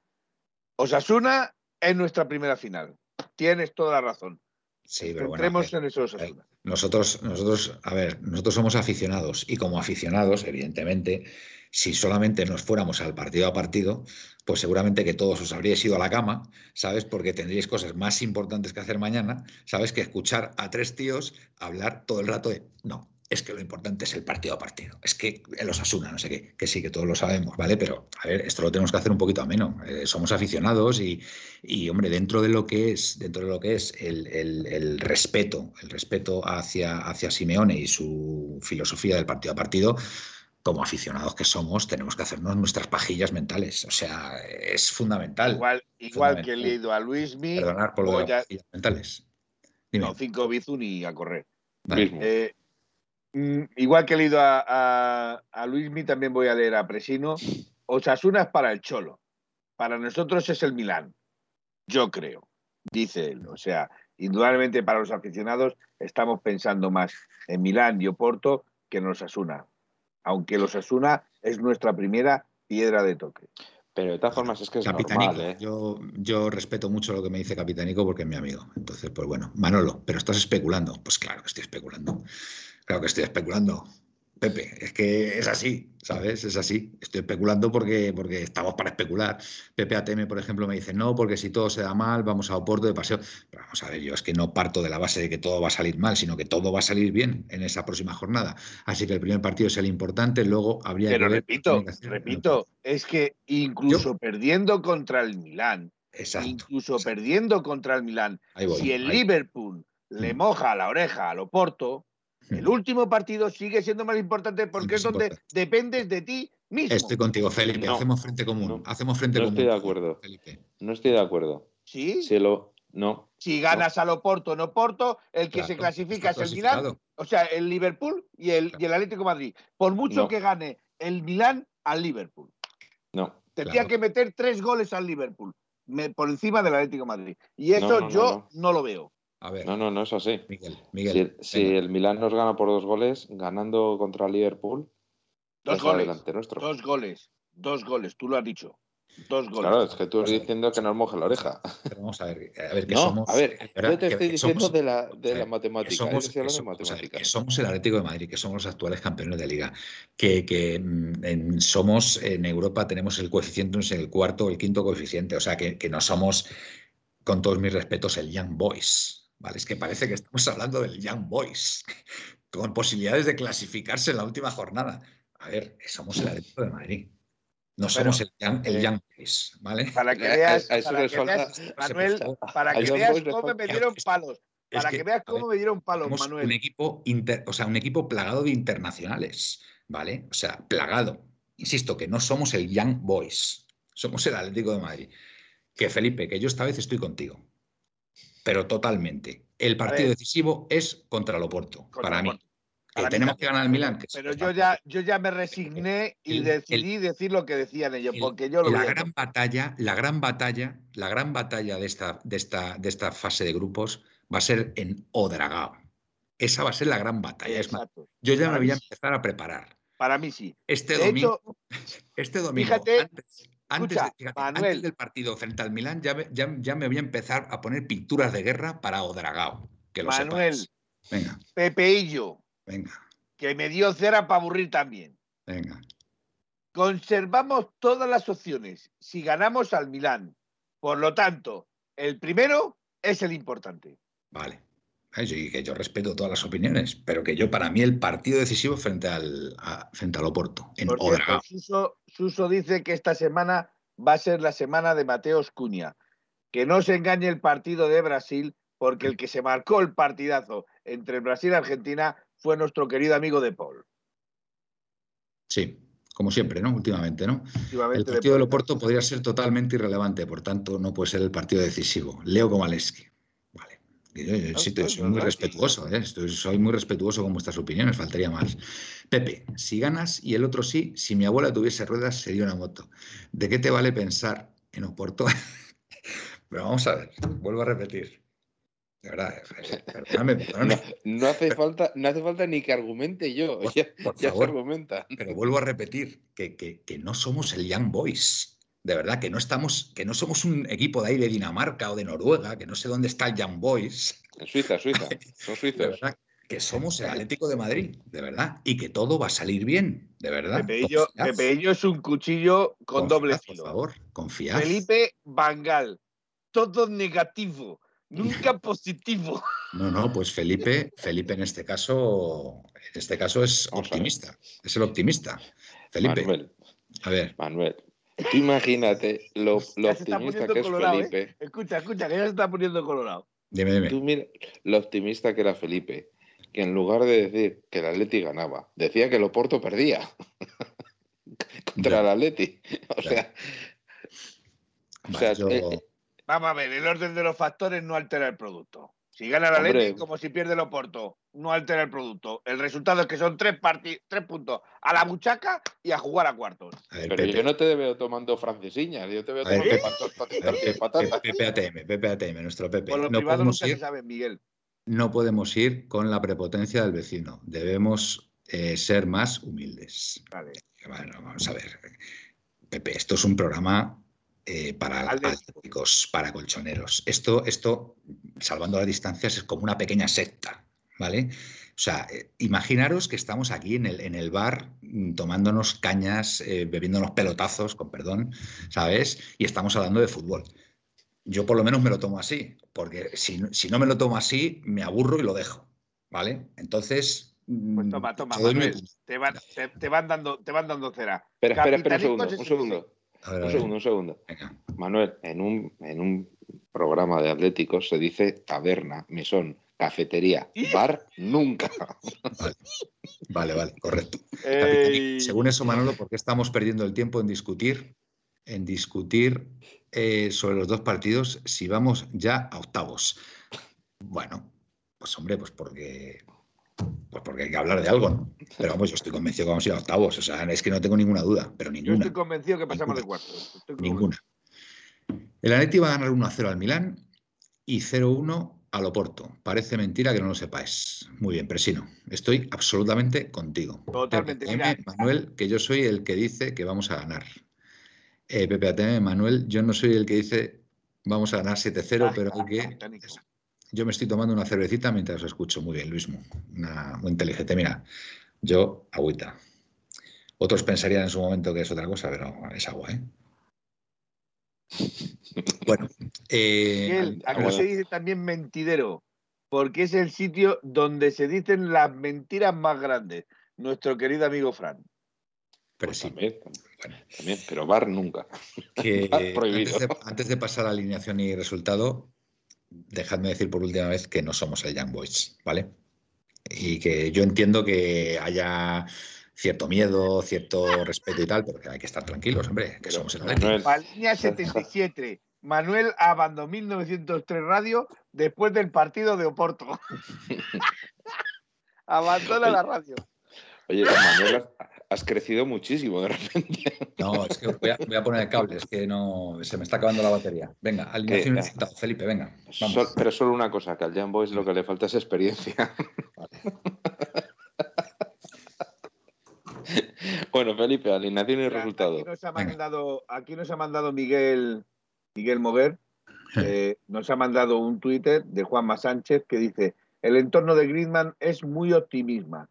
Speaker 2: Osasuna es nuestra primera final. Tienes toda la razón.
Speaker 1: Sí, pero bueno,
Speaker 2: Entremos
Speaker 1: eh,
Speaker 2: en eso Osasuna.
Speaker 1: Nosotros, nosotros, a ver, nosotros somos aficionados y como aficionados, evidentemente, si solamente nos fuéramos al partido a partido, pues seguramente que todos os habríais ido a la cama, ¿sabes? Porque tendríais cosas más importantes que hacer mañana, ¿sabes? Que escuchar a tres tíos hablar todo el rato de, no, es que lo importante es el partido a partido, es que el Osasuna, no sé qué, que sí, que todos lo sabemos, ¿vale? Pero, a ver, esto lo tenemos que hacer un poquito ameno. Eh, somos aficionados y, y, hombre, dentro de lo que es, dentro de lo que es el, el- el respeto, el respeto hacia, hacia Simeone y su filosofía del partido a partido, como aficionados que somos, tenemos que hacernos nuestras pajillas mentales. O sea, es fundamental.
Speaker 2: Igual, igual que he leído a Luismi,
Speaker 1: Perdonar por lo de las pajillas mentales. Dime.
Speaker 2: no, cinco bizun y a correr.
Speaker 1: Vale.
Speaker 3: Mismo.
Speaker 2: Eh, igual que he leído a, a, a Luismi, también voy a leer a Presino. Osasuna es para el Cholo. Para nosotros es el Milán. Yo creo, dice él. O sea, indudablemente para los aficionados estamos pensando más en Milán y Oporto que en Osasuna. Aunque el Osasuna es nuestra primera piedra de toque.
Speaker 3: Pero de todas formas es que es
Speaker 1: Capitanico,
Speaker 3: normal, ¿eh?
Speaker 1: yo, yo respeto mucho lo que me dice Capitanico porque es mi amigo. Entonces, pues bueno, Manolo, pero estás especulando. Pues claro que estoy especulando. Claro que estoy especulando. Pepe, es que es así, ¿sabes? Es así. Estoy especulando porque, porque estamos para especular. Pepe ATM, por ejemplo, me dice, no, porque si todo se da mal, vamos a Oporto de paseo. Pero vamos a ver, yo es que no parto de la base de que todo va a salir mal, sino que todo va a salir bien en esa próxima jornada. Así que el primer partido es el importante, luego habría
Speaker 2: Pero
Speaker 1: que ver...
Speaker 2: repito, repito, es que incluso perdiendo contra el Milán,
Speaker 1: Exacto.
Speaker 2: incluso
Speaker 1: exacto.
Speaker 2: perdiendo contra el Milán,
Speaker 1: voy,
Speaker 2: si el
Speaker 1: ahí.
Speaker 2: Liverpool le
Speaker 1: Mm.
Speaker 2: moja la oreja al Oporto, el último partido sigue siendo más importante porque
Speaker 1: Es
Speaker 2: es donde dependes de ti mismo.
Speaker 1: Estoy contigo, Felipe.
Speaker 3: No,
Speaker 1: hacemos frente común.
Speaker 3: no,
Speaker 1: hacemos frente
Speaker 3: no
Speaker 1: común.
Speaker 3: estoy de acuerdo.
Speaker 1: Felipe.
Speaker 3: No estoy de acuerdo.
Speaker 2: ¿Sí?
Speaker 3: Si lo... No.
Speaker 2: Si ganas al Oporto en Oporto, el que se clasifica es el Milán, o sea, el Liverpool y el, y el Atlético de Madrid. Por mucho
Speaker 3: No.
Speaker 2: que gane el Milán al Liverpool.
Speaker 3: No.
Speaker 2: Tendría
Speaker 1: Claro.
Speaker 2: que meter tres goles al Liverpool me- por encima del Atlético de Madrid. Y eso
Speaker 3: No, no, no,
Speaker 2: yo no. lo veo.
Speaker 1: A ver,
Speaker 3: No, no, no es así.
Speaker 1: Miguel,
Speaker 3: Si,
Speaker 1: Miguel.
Speaker 3: si
Speaker 1: venga.
Speaker 3: el Milán nos gana por dos goles, ganando contra el Liverpool,
Speaker 2: Dos
Speaker 3: es
Speaker 2: goles.
Speaker 3: adelante nuestro.
Speaker 2: Dos goles. Dos goles. Tú lo has dicho. Dos goles.
Speaker 3: Claro, es que tú estás diciendo que nos moje la oreja.
Speaker 1: Pero vamos a ver, a ver que
Speaker 3: No,
Speaker 1: somos.
Speaker 3: a ver, yo te estoy
Speaker 1: que
Speaker 3: diciendo
Speaker 1: somos-
Speaker 3: de la, de la matemática.
Speaker 1: que somos, que que el Atlético de Madrid, que somos los actuales campeones de liga, que, que, mm, en- somos en Europa tenemos el coeficiente, no sé, el cuarto o el quinto coeficiente, o sea que, que no somos, con todos mis respetos, el Young Boys, ¿vale? Es que parece que estamos hablando del Young Boys, con posibilidades de clasificarse en la última jornada. A ver, somos el Atlético de Madrid. No somos el Young, el
Speaker 2: eh,
Speaker 1: Young Boys, ¿vale?
Speaker 2: Para que
Speaker 3: a-
Speaker 2: veas,
Speaker 3: a eso
Speaker 2: para que veas, Manuel, para que veas cómo me dieron palos.
Speaker 1: Es
Speaker 2: Para
Speaker 1: que,
Speaker 2: que veas cómo
Speaker 1: ver,
Speaker 2: me dieron palos, Manuel.
Speaker 1: un equipo inter- o sea, un equipo plagado de internacionales, ¿vale? O sea, plagado. Insisto, que no somos el Young Boys, somos el Atlético de Madrid. Que Felipe, que yo esta vez estoy contigo, pero totalmente. El partido decisivo es contra el Oporto,
Speaker 2: Contra
Speaker 1: para
Speaker 2: el
Speaker 1: mí.
Speaker 2: Oporto.
Speaker 1: Que
Speaker 2: Para mí
Speaker 1: tenemos que ganar al Milan. que
Speaker 2: Pero yo ya, yo ya me resigné y
Speaker 1: El-
Speaker 2: decidí decir lo que decían ellos,
Speaker 1: el-
Speaker 2: porque yo lo
Speaker 1: la gran batalla, la gran batalla, la gran batalla de esta, de esta, de esta fase de grupos va a ser en Odragao. Esa va a ser la gran batalla. Es más, yo ya me voy a empezar a preparar.
Speaker 2: Para mí sí.
Speaker 1: Este
Speaker 2: De
Speaker 1: domingo,
Speaker 2: hecho, [laughs]
Speaker 1: este domingo
Speaker 2: fíjate,
Speaker 1: antes, antes
Speaker 2: escucha,
Speaker 1: de- fíjate,
Speaker 2: Manuel.
Speaker 1: antes del partido frente al Milán, ya, me- ya, ya me voy a empezar a poner pinturas de guerra para Odragao. Que lo
Speaker 2: Manuel.
Speaker 1: sepáis. Venga,
Speaker 2: Pepeillo,
Speaker 1: venga,
Speaker 2: que me dio cera para aburrir también.
Speaker 1: venga.
Speaker 2: Conservamos todas las opciones si ganamos al Milán. Por lo tanto, el primero es el importante.
Speaker 1: Vale. Sí, que yo respeto todas las opiniones, pero que yo, para mí, el partido decisivo frente al, a- frente al Oporto, en Odragao.
Speaker 2: Suso, Suso dice que esta semana va a ser la semana de Mateos Cuña. Que no se engañe el partido de Brasil, porque el que se marcó el partidazo entre Brasil y Argentina fue nuestro querido amigo de Paul.
Speaker 1: Sí, como siempre, ¿no? Últimamente, ¿no?
Speaker 2: Últimamente
Speaker 1: El
Speaker 2: De
Speaker 1: partido del
Speaker 2: Paul.
Speaker 1: Oporto podría ser totalmente irrelevante, por tanto, no puede ser el partido decisivo. Leo Komaleski. Yo- yo
Speaker 2: No,
Speaker 1: sí,
Speaker 2: pues,
Speaker 1: soy muy respetuoso, ¿eh? Estoy- soy muy respetuoso con vuestras opiniones, faltaría más. Pepe, si ganas y el otro sí, si mi abuela tuviese ruedas, sería una moto. ¿De qué te vale pensar en Oporto? [laughs] Pero vamos a ver, vuelvo a repetir. De verdad, eh, [laughs] perdóname,
Speaker 3: No,
Speaker 1: perdóname,
Speaker 3: no hace falta, no hace falta ni que argumente yo.
Speaker 1: Por-
Speaker 3: ya
Speaker 1: por
Speaker 3: ya se
Speaker 1: favor.
Speaker 3: argumenta.
Speaker 1: pero vuelvo a repetir que, que- que no somos el Young Boys. De verdad, que no estamos, que no somos un equipo de ahí de Dinamarca o de Noruega, que no sé dónde está el Young Boys.
Speaker 3: En Suiza, Suiza. Son [laughs]
Speaker 1: De
Speaker 3: suizos.
Speaker 1: verdad, que somos el Atlético de Madrid, de verdad, y que todo va a salir bien, de verdad.
Speaker 2: Pepeillo, es un cuchillo con
Speaker 1: confiad,
Speaker 2: doble
Speaker 1: Por
Speaker 2: filo.
Speaker 1: favor, confiad.
Speaker 2: Felipe Bangal, todo negativo, nunca [laughs] positivo.
Speaker 1: No, no, pues Felipe, Felipe en este caso, en este caso es optimista, es el optimista. Felipe,
Speaker 3: Manuel,
Speaker 1: a ver,
Speaker 3: Manuel. Tú imagínate lo, optimista que es
Speaker 2: colorado, ¿eh?
Speaker 3: Felipe.
Speaker 2: Escucha, escucha, que ya se está poniendo colorado.
Speaker 1: dime, dime.
Speaker 3: Tú mira lo optimista que era Felipe, que en lugar de decir que el Atleti ganaba, decía que el Oporto perdía [laughs] contra
Speaker 1: Ya.
Speaker 3: el Atleti. O
Speaker 1: Ya.
Speaker 3: sea, o sea,
Speaker 1: yo-
Speaker 3: eh,
Speaker 2: Vamos a ver, el orden de los factores no altera el producto. Si gana el
Speaker 3: Hombre.
Speaker 2: Atleti, como si pierde el Oporto, no altera el producto. El resultado es que son tres, tres puntos a la buchaca y a jugar a cuartos.
Speaker 1: a ver,
Speaker 3: pero
Speaker 1: Pepe,
Speaker 3: yo no te veo tomando francesiñas, yo te veo tomando
Speaker 1: Pepe. ver,
Speaker 3: de
Speaker 1: Pepe, ATM, Pepe ATM, nuestro Pepe.
Speaker 2: Por lo
Speaker 1: No
Speaker 2: privado
Speaker 1: podemos ir
Speaker 2: sabe, Miguel.
Speaker 1: no podemos ir con la prepotencia del vecino. Debemos eh, ser más humildes.
Speaker 2: Vale.
Speaker 1: Bueno, vamos a ver. Pepe, esto es un programa eh, para atléticos, para colchoneros. Esto, esto, salvando las distancias, es como una pequeña secta, ¿vale? O sea, eh, imaginaros que estamos aquí en el, en el bar mm, tomándonos cañas, eh, bebiéndonos pelotazos, con perdón, ¿sabes? Y estamos hablando de fútbol. Yo por lo menos me lo tomo así, porque si, si no me lo tomo así, me aburro y lo dejo, ¿vale? Entonces,
Speaker 2: pues toma, mm, toma, Manuel, te, van, te, van dando, te van dando cera.
Speaker 3: Espera, espera, espera un segundo, un segundo. un segundo, un segundo. Manuel, en un, en un programa de atléticos se dice taberna, mesón, cafetería, bar, nunca.
Speaker 1: Vale, vale, correcto. Según eso, Manolo, ¿por qué estamos perdiendo el tiempo en discutir, en discutir eh, sobre los dos partidos si vamos ya a octavos? Bueno, pues hombre, pues porque pues porque hay que hablar de algo, ¿no? Pero vamos, yo estoy convencido que vamos a ir a octavos. O sea, es que no tengo ninguna duda, pero ninguna. Yo
Speaker 2: estoy convencido que pasamos de cuartos.
Speaker 1: Ninguna. El Atleti va a ganar 1-0 al Milán y 0-1 al Oporto. Parece mentira que no lo sepáis. Muy bien, Presino. Estoy absolutamente contigo.
Speaker 2: Totalmente.
Speaker 1: Manuel, que yo soy el que dice que vamos a ganar. Eh, Pepe ATM, Manuel, yo no soy el que dice vamos a ganar 7-0, pero hay que yo me estoy tomando una cervecita mientras os escucho. Muy bien, Luismo. muy inteligente. Mira, yo, agüita. Otros pensarían en su momento que es otra cosa, pero es agua, ¿eh? Bueno.
Speaker 2: Eh, aquí se dice también mentidero, porque es el sitio donde se dicen las mentiras más grandes. Nuestro querido amigo Fran.
Speaker 3: Pero pues sí. También, también, pero bar nunca. [laughs]
Speaker 1: Antes, de, antes de pasar a alineación y resultado, dejadme decir por última vez que no somos el Young Boys, ¿vale? Y que yo entiendo que haya cierto miedo, cierto respeto y tal, pero que hay que estar tranquilos, hombre, que somos el
Speaker 2: Manuel. Línea 77. Manuel abandonó 1903 Radio después del partido de Oporto. [laughs] Abandona la radio.
Speaker 3: Oye, Manuel, has crecido muchísimo de repente.
Speaker 1: No, es que voy a, poner el cable, es que no se me está acabando la batería. Venga, alineación Felipe, venga.
Speaker 3: pero solo una cosa, que al Jan Boys lo que le falta es experiencia. Bueno, Felipe, alineación y resultado.
Speaker 2: Aquí nos ha mandado, aquí nos ha mandado Miguel, Miguel Moguer, eh, nos ha mandado un Twitter de Juanma Sánchez que dice: el entorno de Griezmann es muy optimista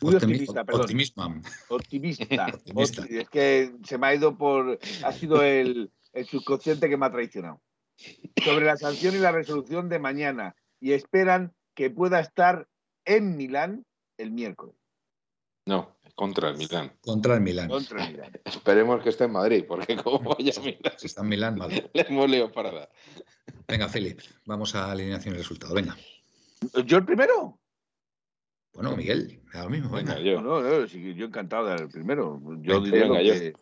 Speaker 2: muy optimista, perdón. [laughs] Optimista. Optimista. Es que se me ha ido por. Ha sido el, subconsciente que me ha traicionado. Sobre la sanción y la resolución de mañana. Y esperan que pueda estar en Milán el miércoles.
Speaker 3: No, contra el Milán.
Speaker 1: Contra el Milán.
Speaker 2: Contra el Milán. [laughs]
Speaker 3: Esperemos que esté en Madrid, porque como vaya a Milán.
Speaker 1: Si está en Milán, vale. [laughs]
Speaker 3: Le hemos leído para
Speaker 1: Venga, Felipe, vamos a alineación y resultado. Venga.
Speaker 2: ¿Yo el primero?
Speaker 1: Bueno, Miguel, lo mismo. Venga,
Speaker 2: yo. No, no, yo encantado de dar el primero. Yo diría venga, que...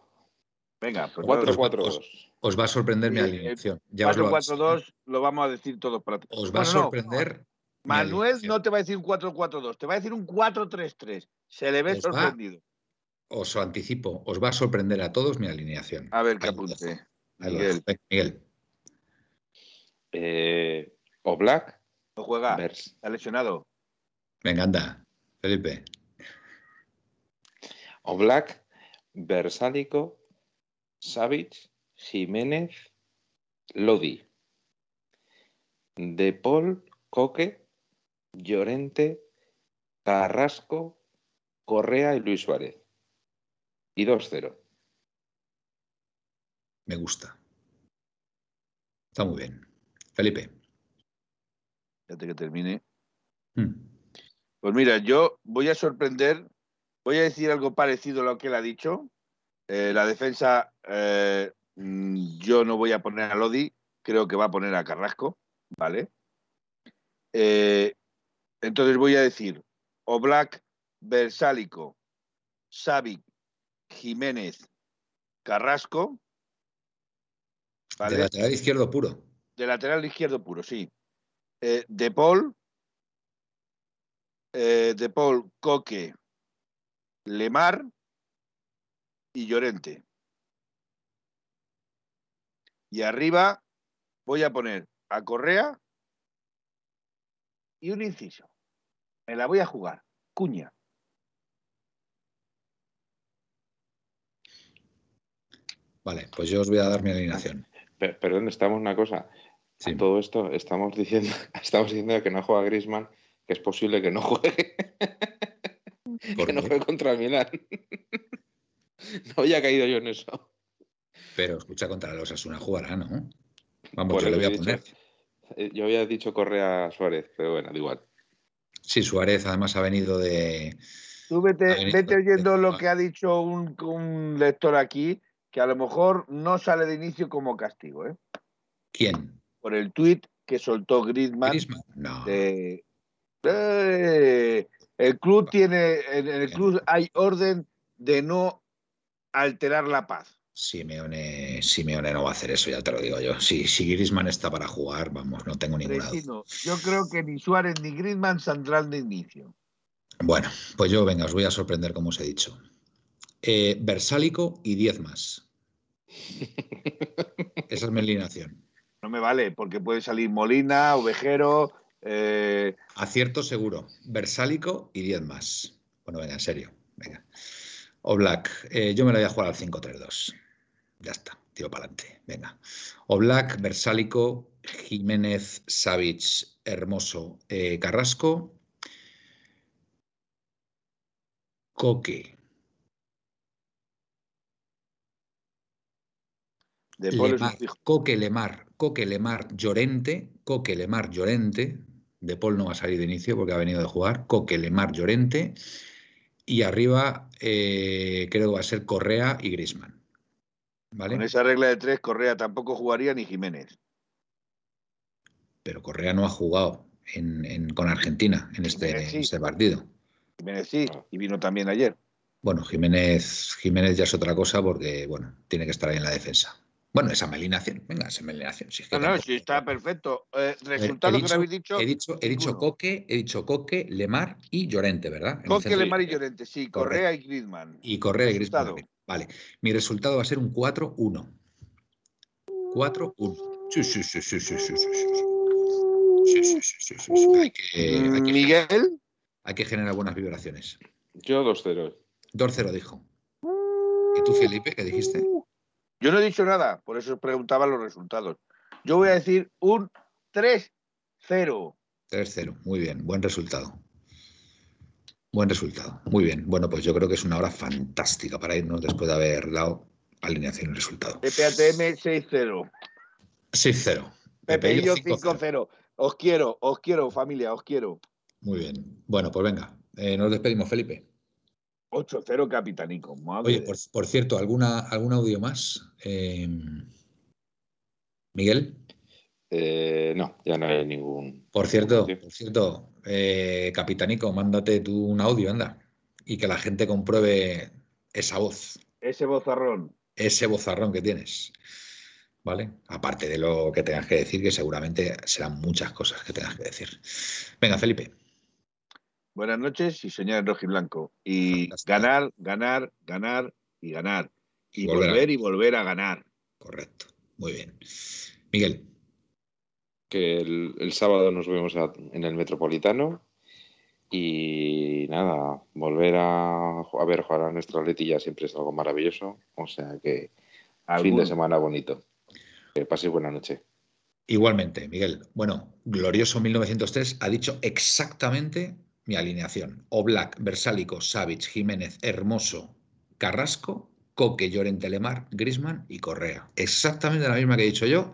Speaker 2: Venga,
Speaker 3: pues 4-4-2.
Speaker 1: Os, va a sorprender mi alineación.
Speaker 2: 4-4-2 lo vamos a decir todos para
Speaker 1: Os va a sorprender.
Speaker 2: Manuel no te va a decir un 4-4-2, te va a decir un 4-3-3. Se le ve sorprendido.
Speaker 1: os anticipo, os va a sorprender a todos mi alineación.
Speaker 2: A ver qué apunte.
Speaker 1: Miguel. Miguel.
Speaker 3: Eh, o Black.
Speaker 2: No juega. Está lesionado.
Speaker 1: Venga, anda, Felipe.
Speaker 3: Oblak, Versálico, Savic, Jiménez, Lodi. De Paul, Coque, Llorente, Carrasco, Correa y Luis Suárez. Y 2-0.
Speaker 1: Me gusta. Está muy bien. Felipe.
Speaker 2: Fíjate que termine. Hmm. Pues mira, yo voy a sorprender, voy a decir algo parecido a lo que él ha dicho. Eh, la defensa, eh, mm, yo no voy a poner a Lodi, creo que va a poner a Carrasco, ¿vale? Eh, entonces voy a decir Oblak, Versálico, Savic, Jiménez, Carrasco.
Speaker 1: De lateral izquierdo puro.
Speaker 2: De lateral izquierdo puro, sí. de Paul, eh, de Paul, Coque, Lemar y Llorente. Y arriba voy a poner a Correa y un inciso. Me la voy a jugar. Cuña.
Speaker 1: Vale, pues yo os voy a dar mi alineación.
Speaker 3: Per- perdón, estamos una cosa.
Speaker 1: Sí.
Speaker 3: A todo esto estamos diciendo, [laughs] estamos diciendo que no juega Griezmann, que es posible que no juegue,
Speaker 1: ¿Por [laughs]
Speaker 3: que no juegue contra el Milan. [laughs] no había caído yo en eso.
Speaker 1: Pero escucha, contra los Asuna jugará, ¿no? Vamos, yo le voy a
Speaker 3: dicho-
Speaker 1: poner.
Speaker 3: eh, Yo había dicho Correa Suárez, pero bueno, da igual.
Speaker 1: Sí, Suárez además ha venido de.
Speaker 2: Tú vete,
Speaker 1: venido
Speaker 2: vete
Speaker 1: de-
Speaker 2: oyendo lo que ha dicho un, un lector aquí, que a lo mejor no sale de inicio como castigo, ¿eh?
Speaker 1: ¿Quién?
Speaker 2: Por el tuit que soltó Griezmann.
Speaker 1: ¿Griezmann? No.
Speaker 2: de- ¡Eh! el club tiene, en el club hay orden de no alterar la paz.
Speaker 1: Simeone, Simeone no va a hacer eso, ya te lo digo yo. Si, si Griezmann está para jugar, vamos, no tengo ninguna duda.
Speaker 2: Yo creo que ni Suárez ni Griezmann saldrán de inicio.
Speaker 1: Bueno, pues yo, venga, os voy a sorprender como os he dicho. Eh, Versálico y 10 más. Esa es mi alineación.
Speaker 2: No me vale, porque puede salir Molina, Ovejero, eh,
Speaker 1: Acierto seguro. Versálico y 10 más. Bueno, venga, en serio. Venga. O Black, yo me la voy a jugar al 5-3-2. Ya está, tiro para adelante. Venga. O Black, Versálico, Jiménez, Savic, Hermoso, eh, Carrasco, Coque,
Speaker 2: de
Speaker 1: Lemar. Coque, Lemar, Coque, Lemar, Llorente, Coque, Lemar, Llorente. De Paul no va a salir de inicio porque ha venido de jugar. Coque, Lemar, Llorente. Y arriba eh, creo que va a ser Correa y Grisman. ¿Vale?
Speaker 2: Con esa regla de tres, Correa tampoco jugaría ni Jiménez.
Speaker 1: Pero Correa no ha jugado en- en- con Argentina en este,
Speaker 2: sí.
Speaker 1: en este partido.
Speaker 2: Jiménez sí, y vino también ayer.
Speaker 1: Bueno, Jiménez, Jiménez ya es otra cosa porque, bueno, tiene que estar ahí en la defensa. Bueno, esa alineación. Venga, esa alineación. Si es que
Speaker 2: No, no,
Speaker 1: tampoco-
Speaker 2: sí, está perfecto. Eh,
Speaker 1: He-
Speaker 2: resultado
Speaker 1: he
Speaker 2: que
Speaker 1: dicho-
Speaker 2: no habéis dicho.
Speaker 1: He dicho, he dicho. Coque, he dicho Coque, Lemar y Llorente, ¿verdad?
Speaker 2: Coque. Lemar y Llorente, sí, Correa y Griezmann.
Speaker 1: Y Correa y Griezmann también. Vale. Mi resultado va a ser un 4-1. 4-1. Sí, sí, sí, sí, sí, sí, sí, sí. Sí, sí, sí, sí, sí, sí. Hay que, hay que-
Speaker 2: Miguel,
Speaker 1: hay que generar buenas vibraciones.
Speaker 3: Yo 2-0.
Speaker 1: 2-0 dijo. ¿Y tú, Felipe, qué dijiste?
Speaker 2: Yo no he dicho nada, por eso os preguntaba los resultados. Yo voy a decir un 3-0.
Speaker 1: 3-0. Muy bien. Buen resultado. Buen resultado. Muy bien. Bueno, pues yo creo que es una hora fantástica para irnos después de haber dado alineación y resultado.
Speaker 2: PPATM 6-0.
Speaker 1: 6-0.
Speaker 2: Pepeillo
Speaker 1: Pepeillo 5-0.
Speaker 2: 5-0. Os quiero, os quiero, familia, os quiero.
Speaker 1: Muy bien. Bueno, pues venga. Eh, nos despedimos, Felipe.
Speaker 2: 8-0 capitanico. Madre
Speaker 1: Oye, por, por cierto, ¿alguna, ¿algún audio más? Eh, Miguel,
Speaker 3: Eh, no, ya no hay ningún.
Speaker 1: por cierto, por cierto, eh, Capitanico, mándate tú un audio, anda. Y que la gente compruebe esa voz,
Speaker 2: Ese bozarrón.
Speaker 1: ese bozarrón que tienes. ¿Vale? Aparte de lo que tengas que decir, que seguramente serán muchas cosas que tengas que decir. Venga, Felipe.
Speaker 2: Buenas noches y soñar en rojo y blanco. Y ganar, ganar, ganar y ganar. Y
Speaker 1: Y volver a
Speaker 2: y volver a ganar.
Speaker 1: Correcto. Muy bien. Miguel,
Speaker 3: Que el, el sábado nos vemos a- en el Metropolitano. Y nada, volver a, a ver jugar a nuestra letilla siempre es algo maravilloso. O sea que fin de semana bonito. Que paséis buena noche.
Speaker 1: Igualmente, Miguel. Bueno, glorioso 1903 ha dicho exactamente mi alineación. Oblak, Versálico, Savic, Jiménez, Hermoso, Carrasco, Coque, Llorente, Lemar, Grisman y Correa. Exactamente la misma que he dicho yo.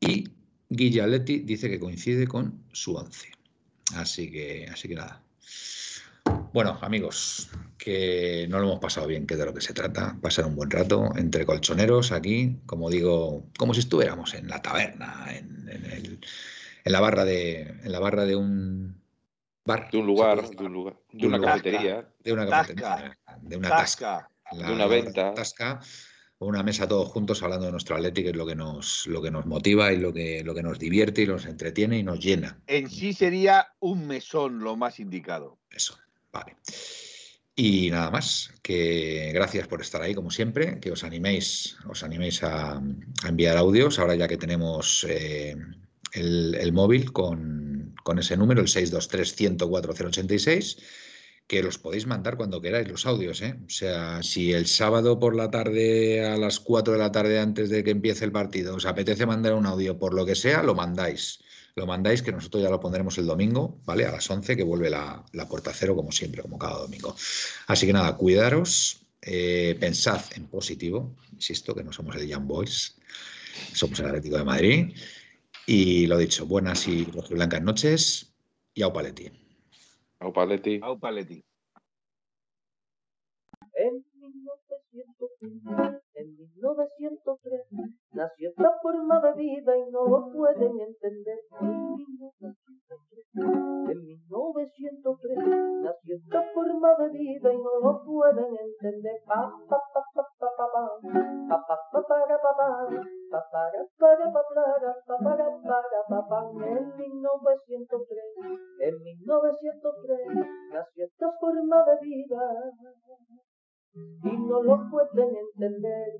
Speaker 1: Y Guille Atleti dice que coincide con su once. Así que, así que nada. Bueno, amigos, que no lo hemos pasado bien, que de lo que se trata. Pasar un buen rato entre colchoneros aquí, como digo, como si estuviéramos en la taberna, en, en la barra de, en la barra de un bar,
Speaker 3: De un
Speaker 1: ¿se
Speaker 3: lugar, de un lugar,
Speaker 1: De
Speaker 3: una cafetería.
Speaker 1: de una
Speaker 2: Tasca.
Speaker 1: cafetería, de una tasca,
Speaker 3: de una venta.
Speaker 1: tasca, o una mesa todos juntos hablando de nuestro Atleti, que es lo que nos, lo que nos motiva y lo que, lo que nos divierte y nos entretiene y nos llena.
Speaker 2: En sí sería un mesón lo más indicado.
Speaker 1: Eso, vale. Y nada más, que gracias por estar ahí como siempre, que os animéis, os animéis a, a enviar audios, ahora ya que tenemos eh, el, móvil con, con ese número, el 623-104-086, que los podéis mandar cuando queráis, los audios. ¿eh? O sea, si el sábado por la tarde, a las 4 de la tarde antes de que empiece el partido, os apetece mandar un audio por lo que sea, lo mandáis. Lo mandáis, que nosotros ya lo pondremos el domingo, ¿vale? A las 11, que vuelve la, puerta cero, como siempre, como cada domingo. Así que nada, cuidaros, eh, pensad en positivo, insisto, que no somos el Young Boys, somos el Atlético de Madrid. Y lo dicho, buenas y blancas noches y au paletti.
Speaker 3: Au Paletti.
Speaker 2: Au Paletti.
Speaker 6: En 1903, en 1903 nació esta forma de vida y no lo pueden entender. En 1903, en 1903 nació esta forma de vida y no lo pueden entender. Pa, pa, pa, pa, pa, pa, pa, pa, pa, pa, pa, pa, pa, pa, para, para, en 1903, en 1903 nació esta forma de vida y no lo pueden entender.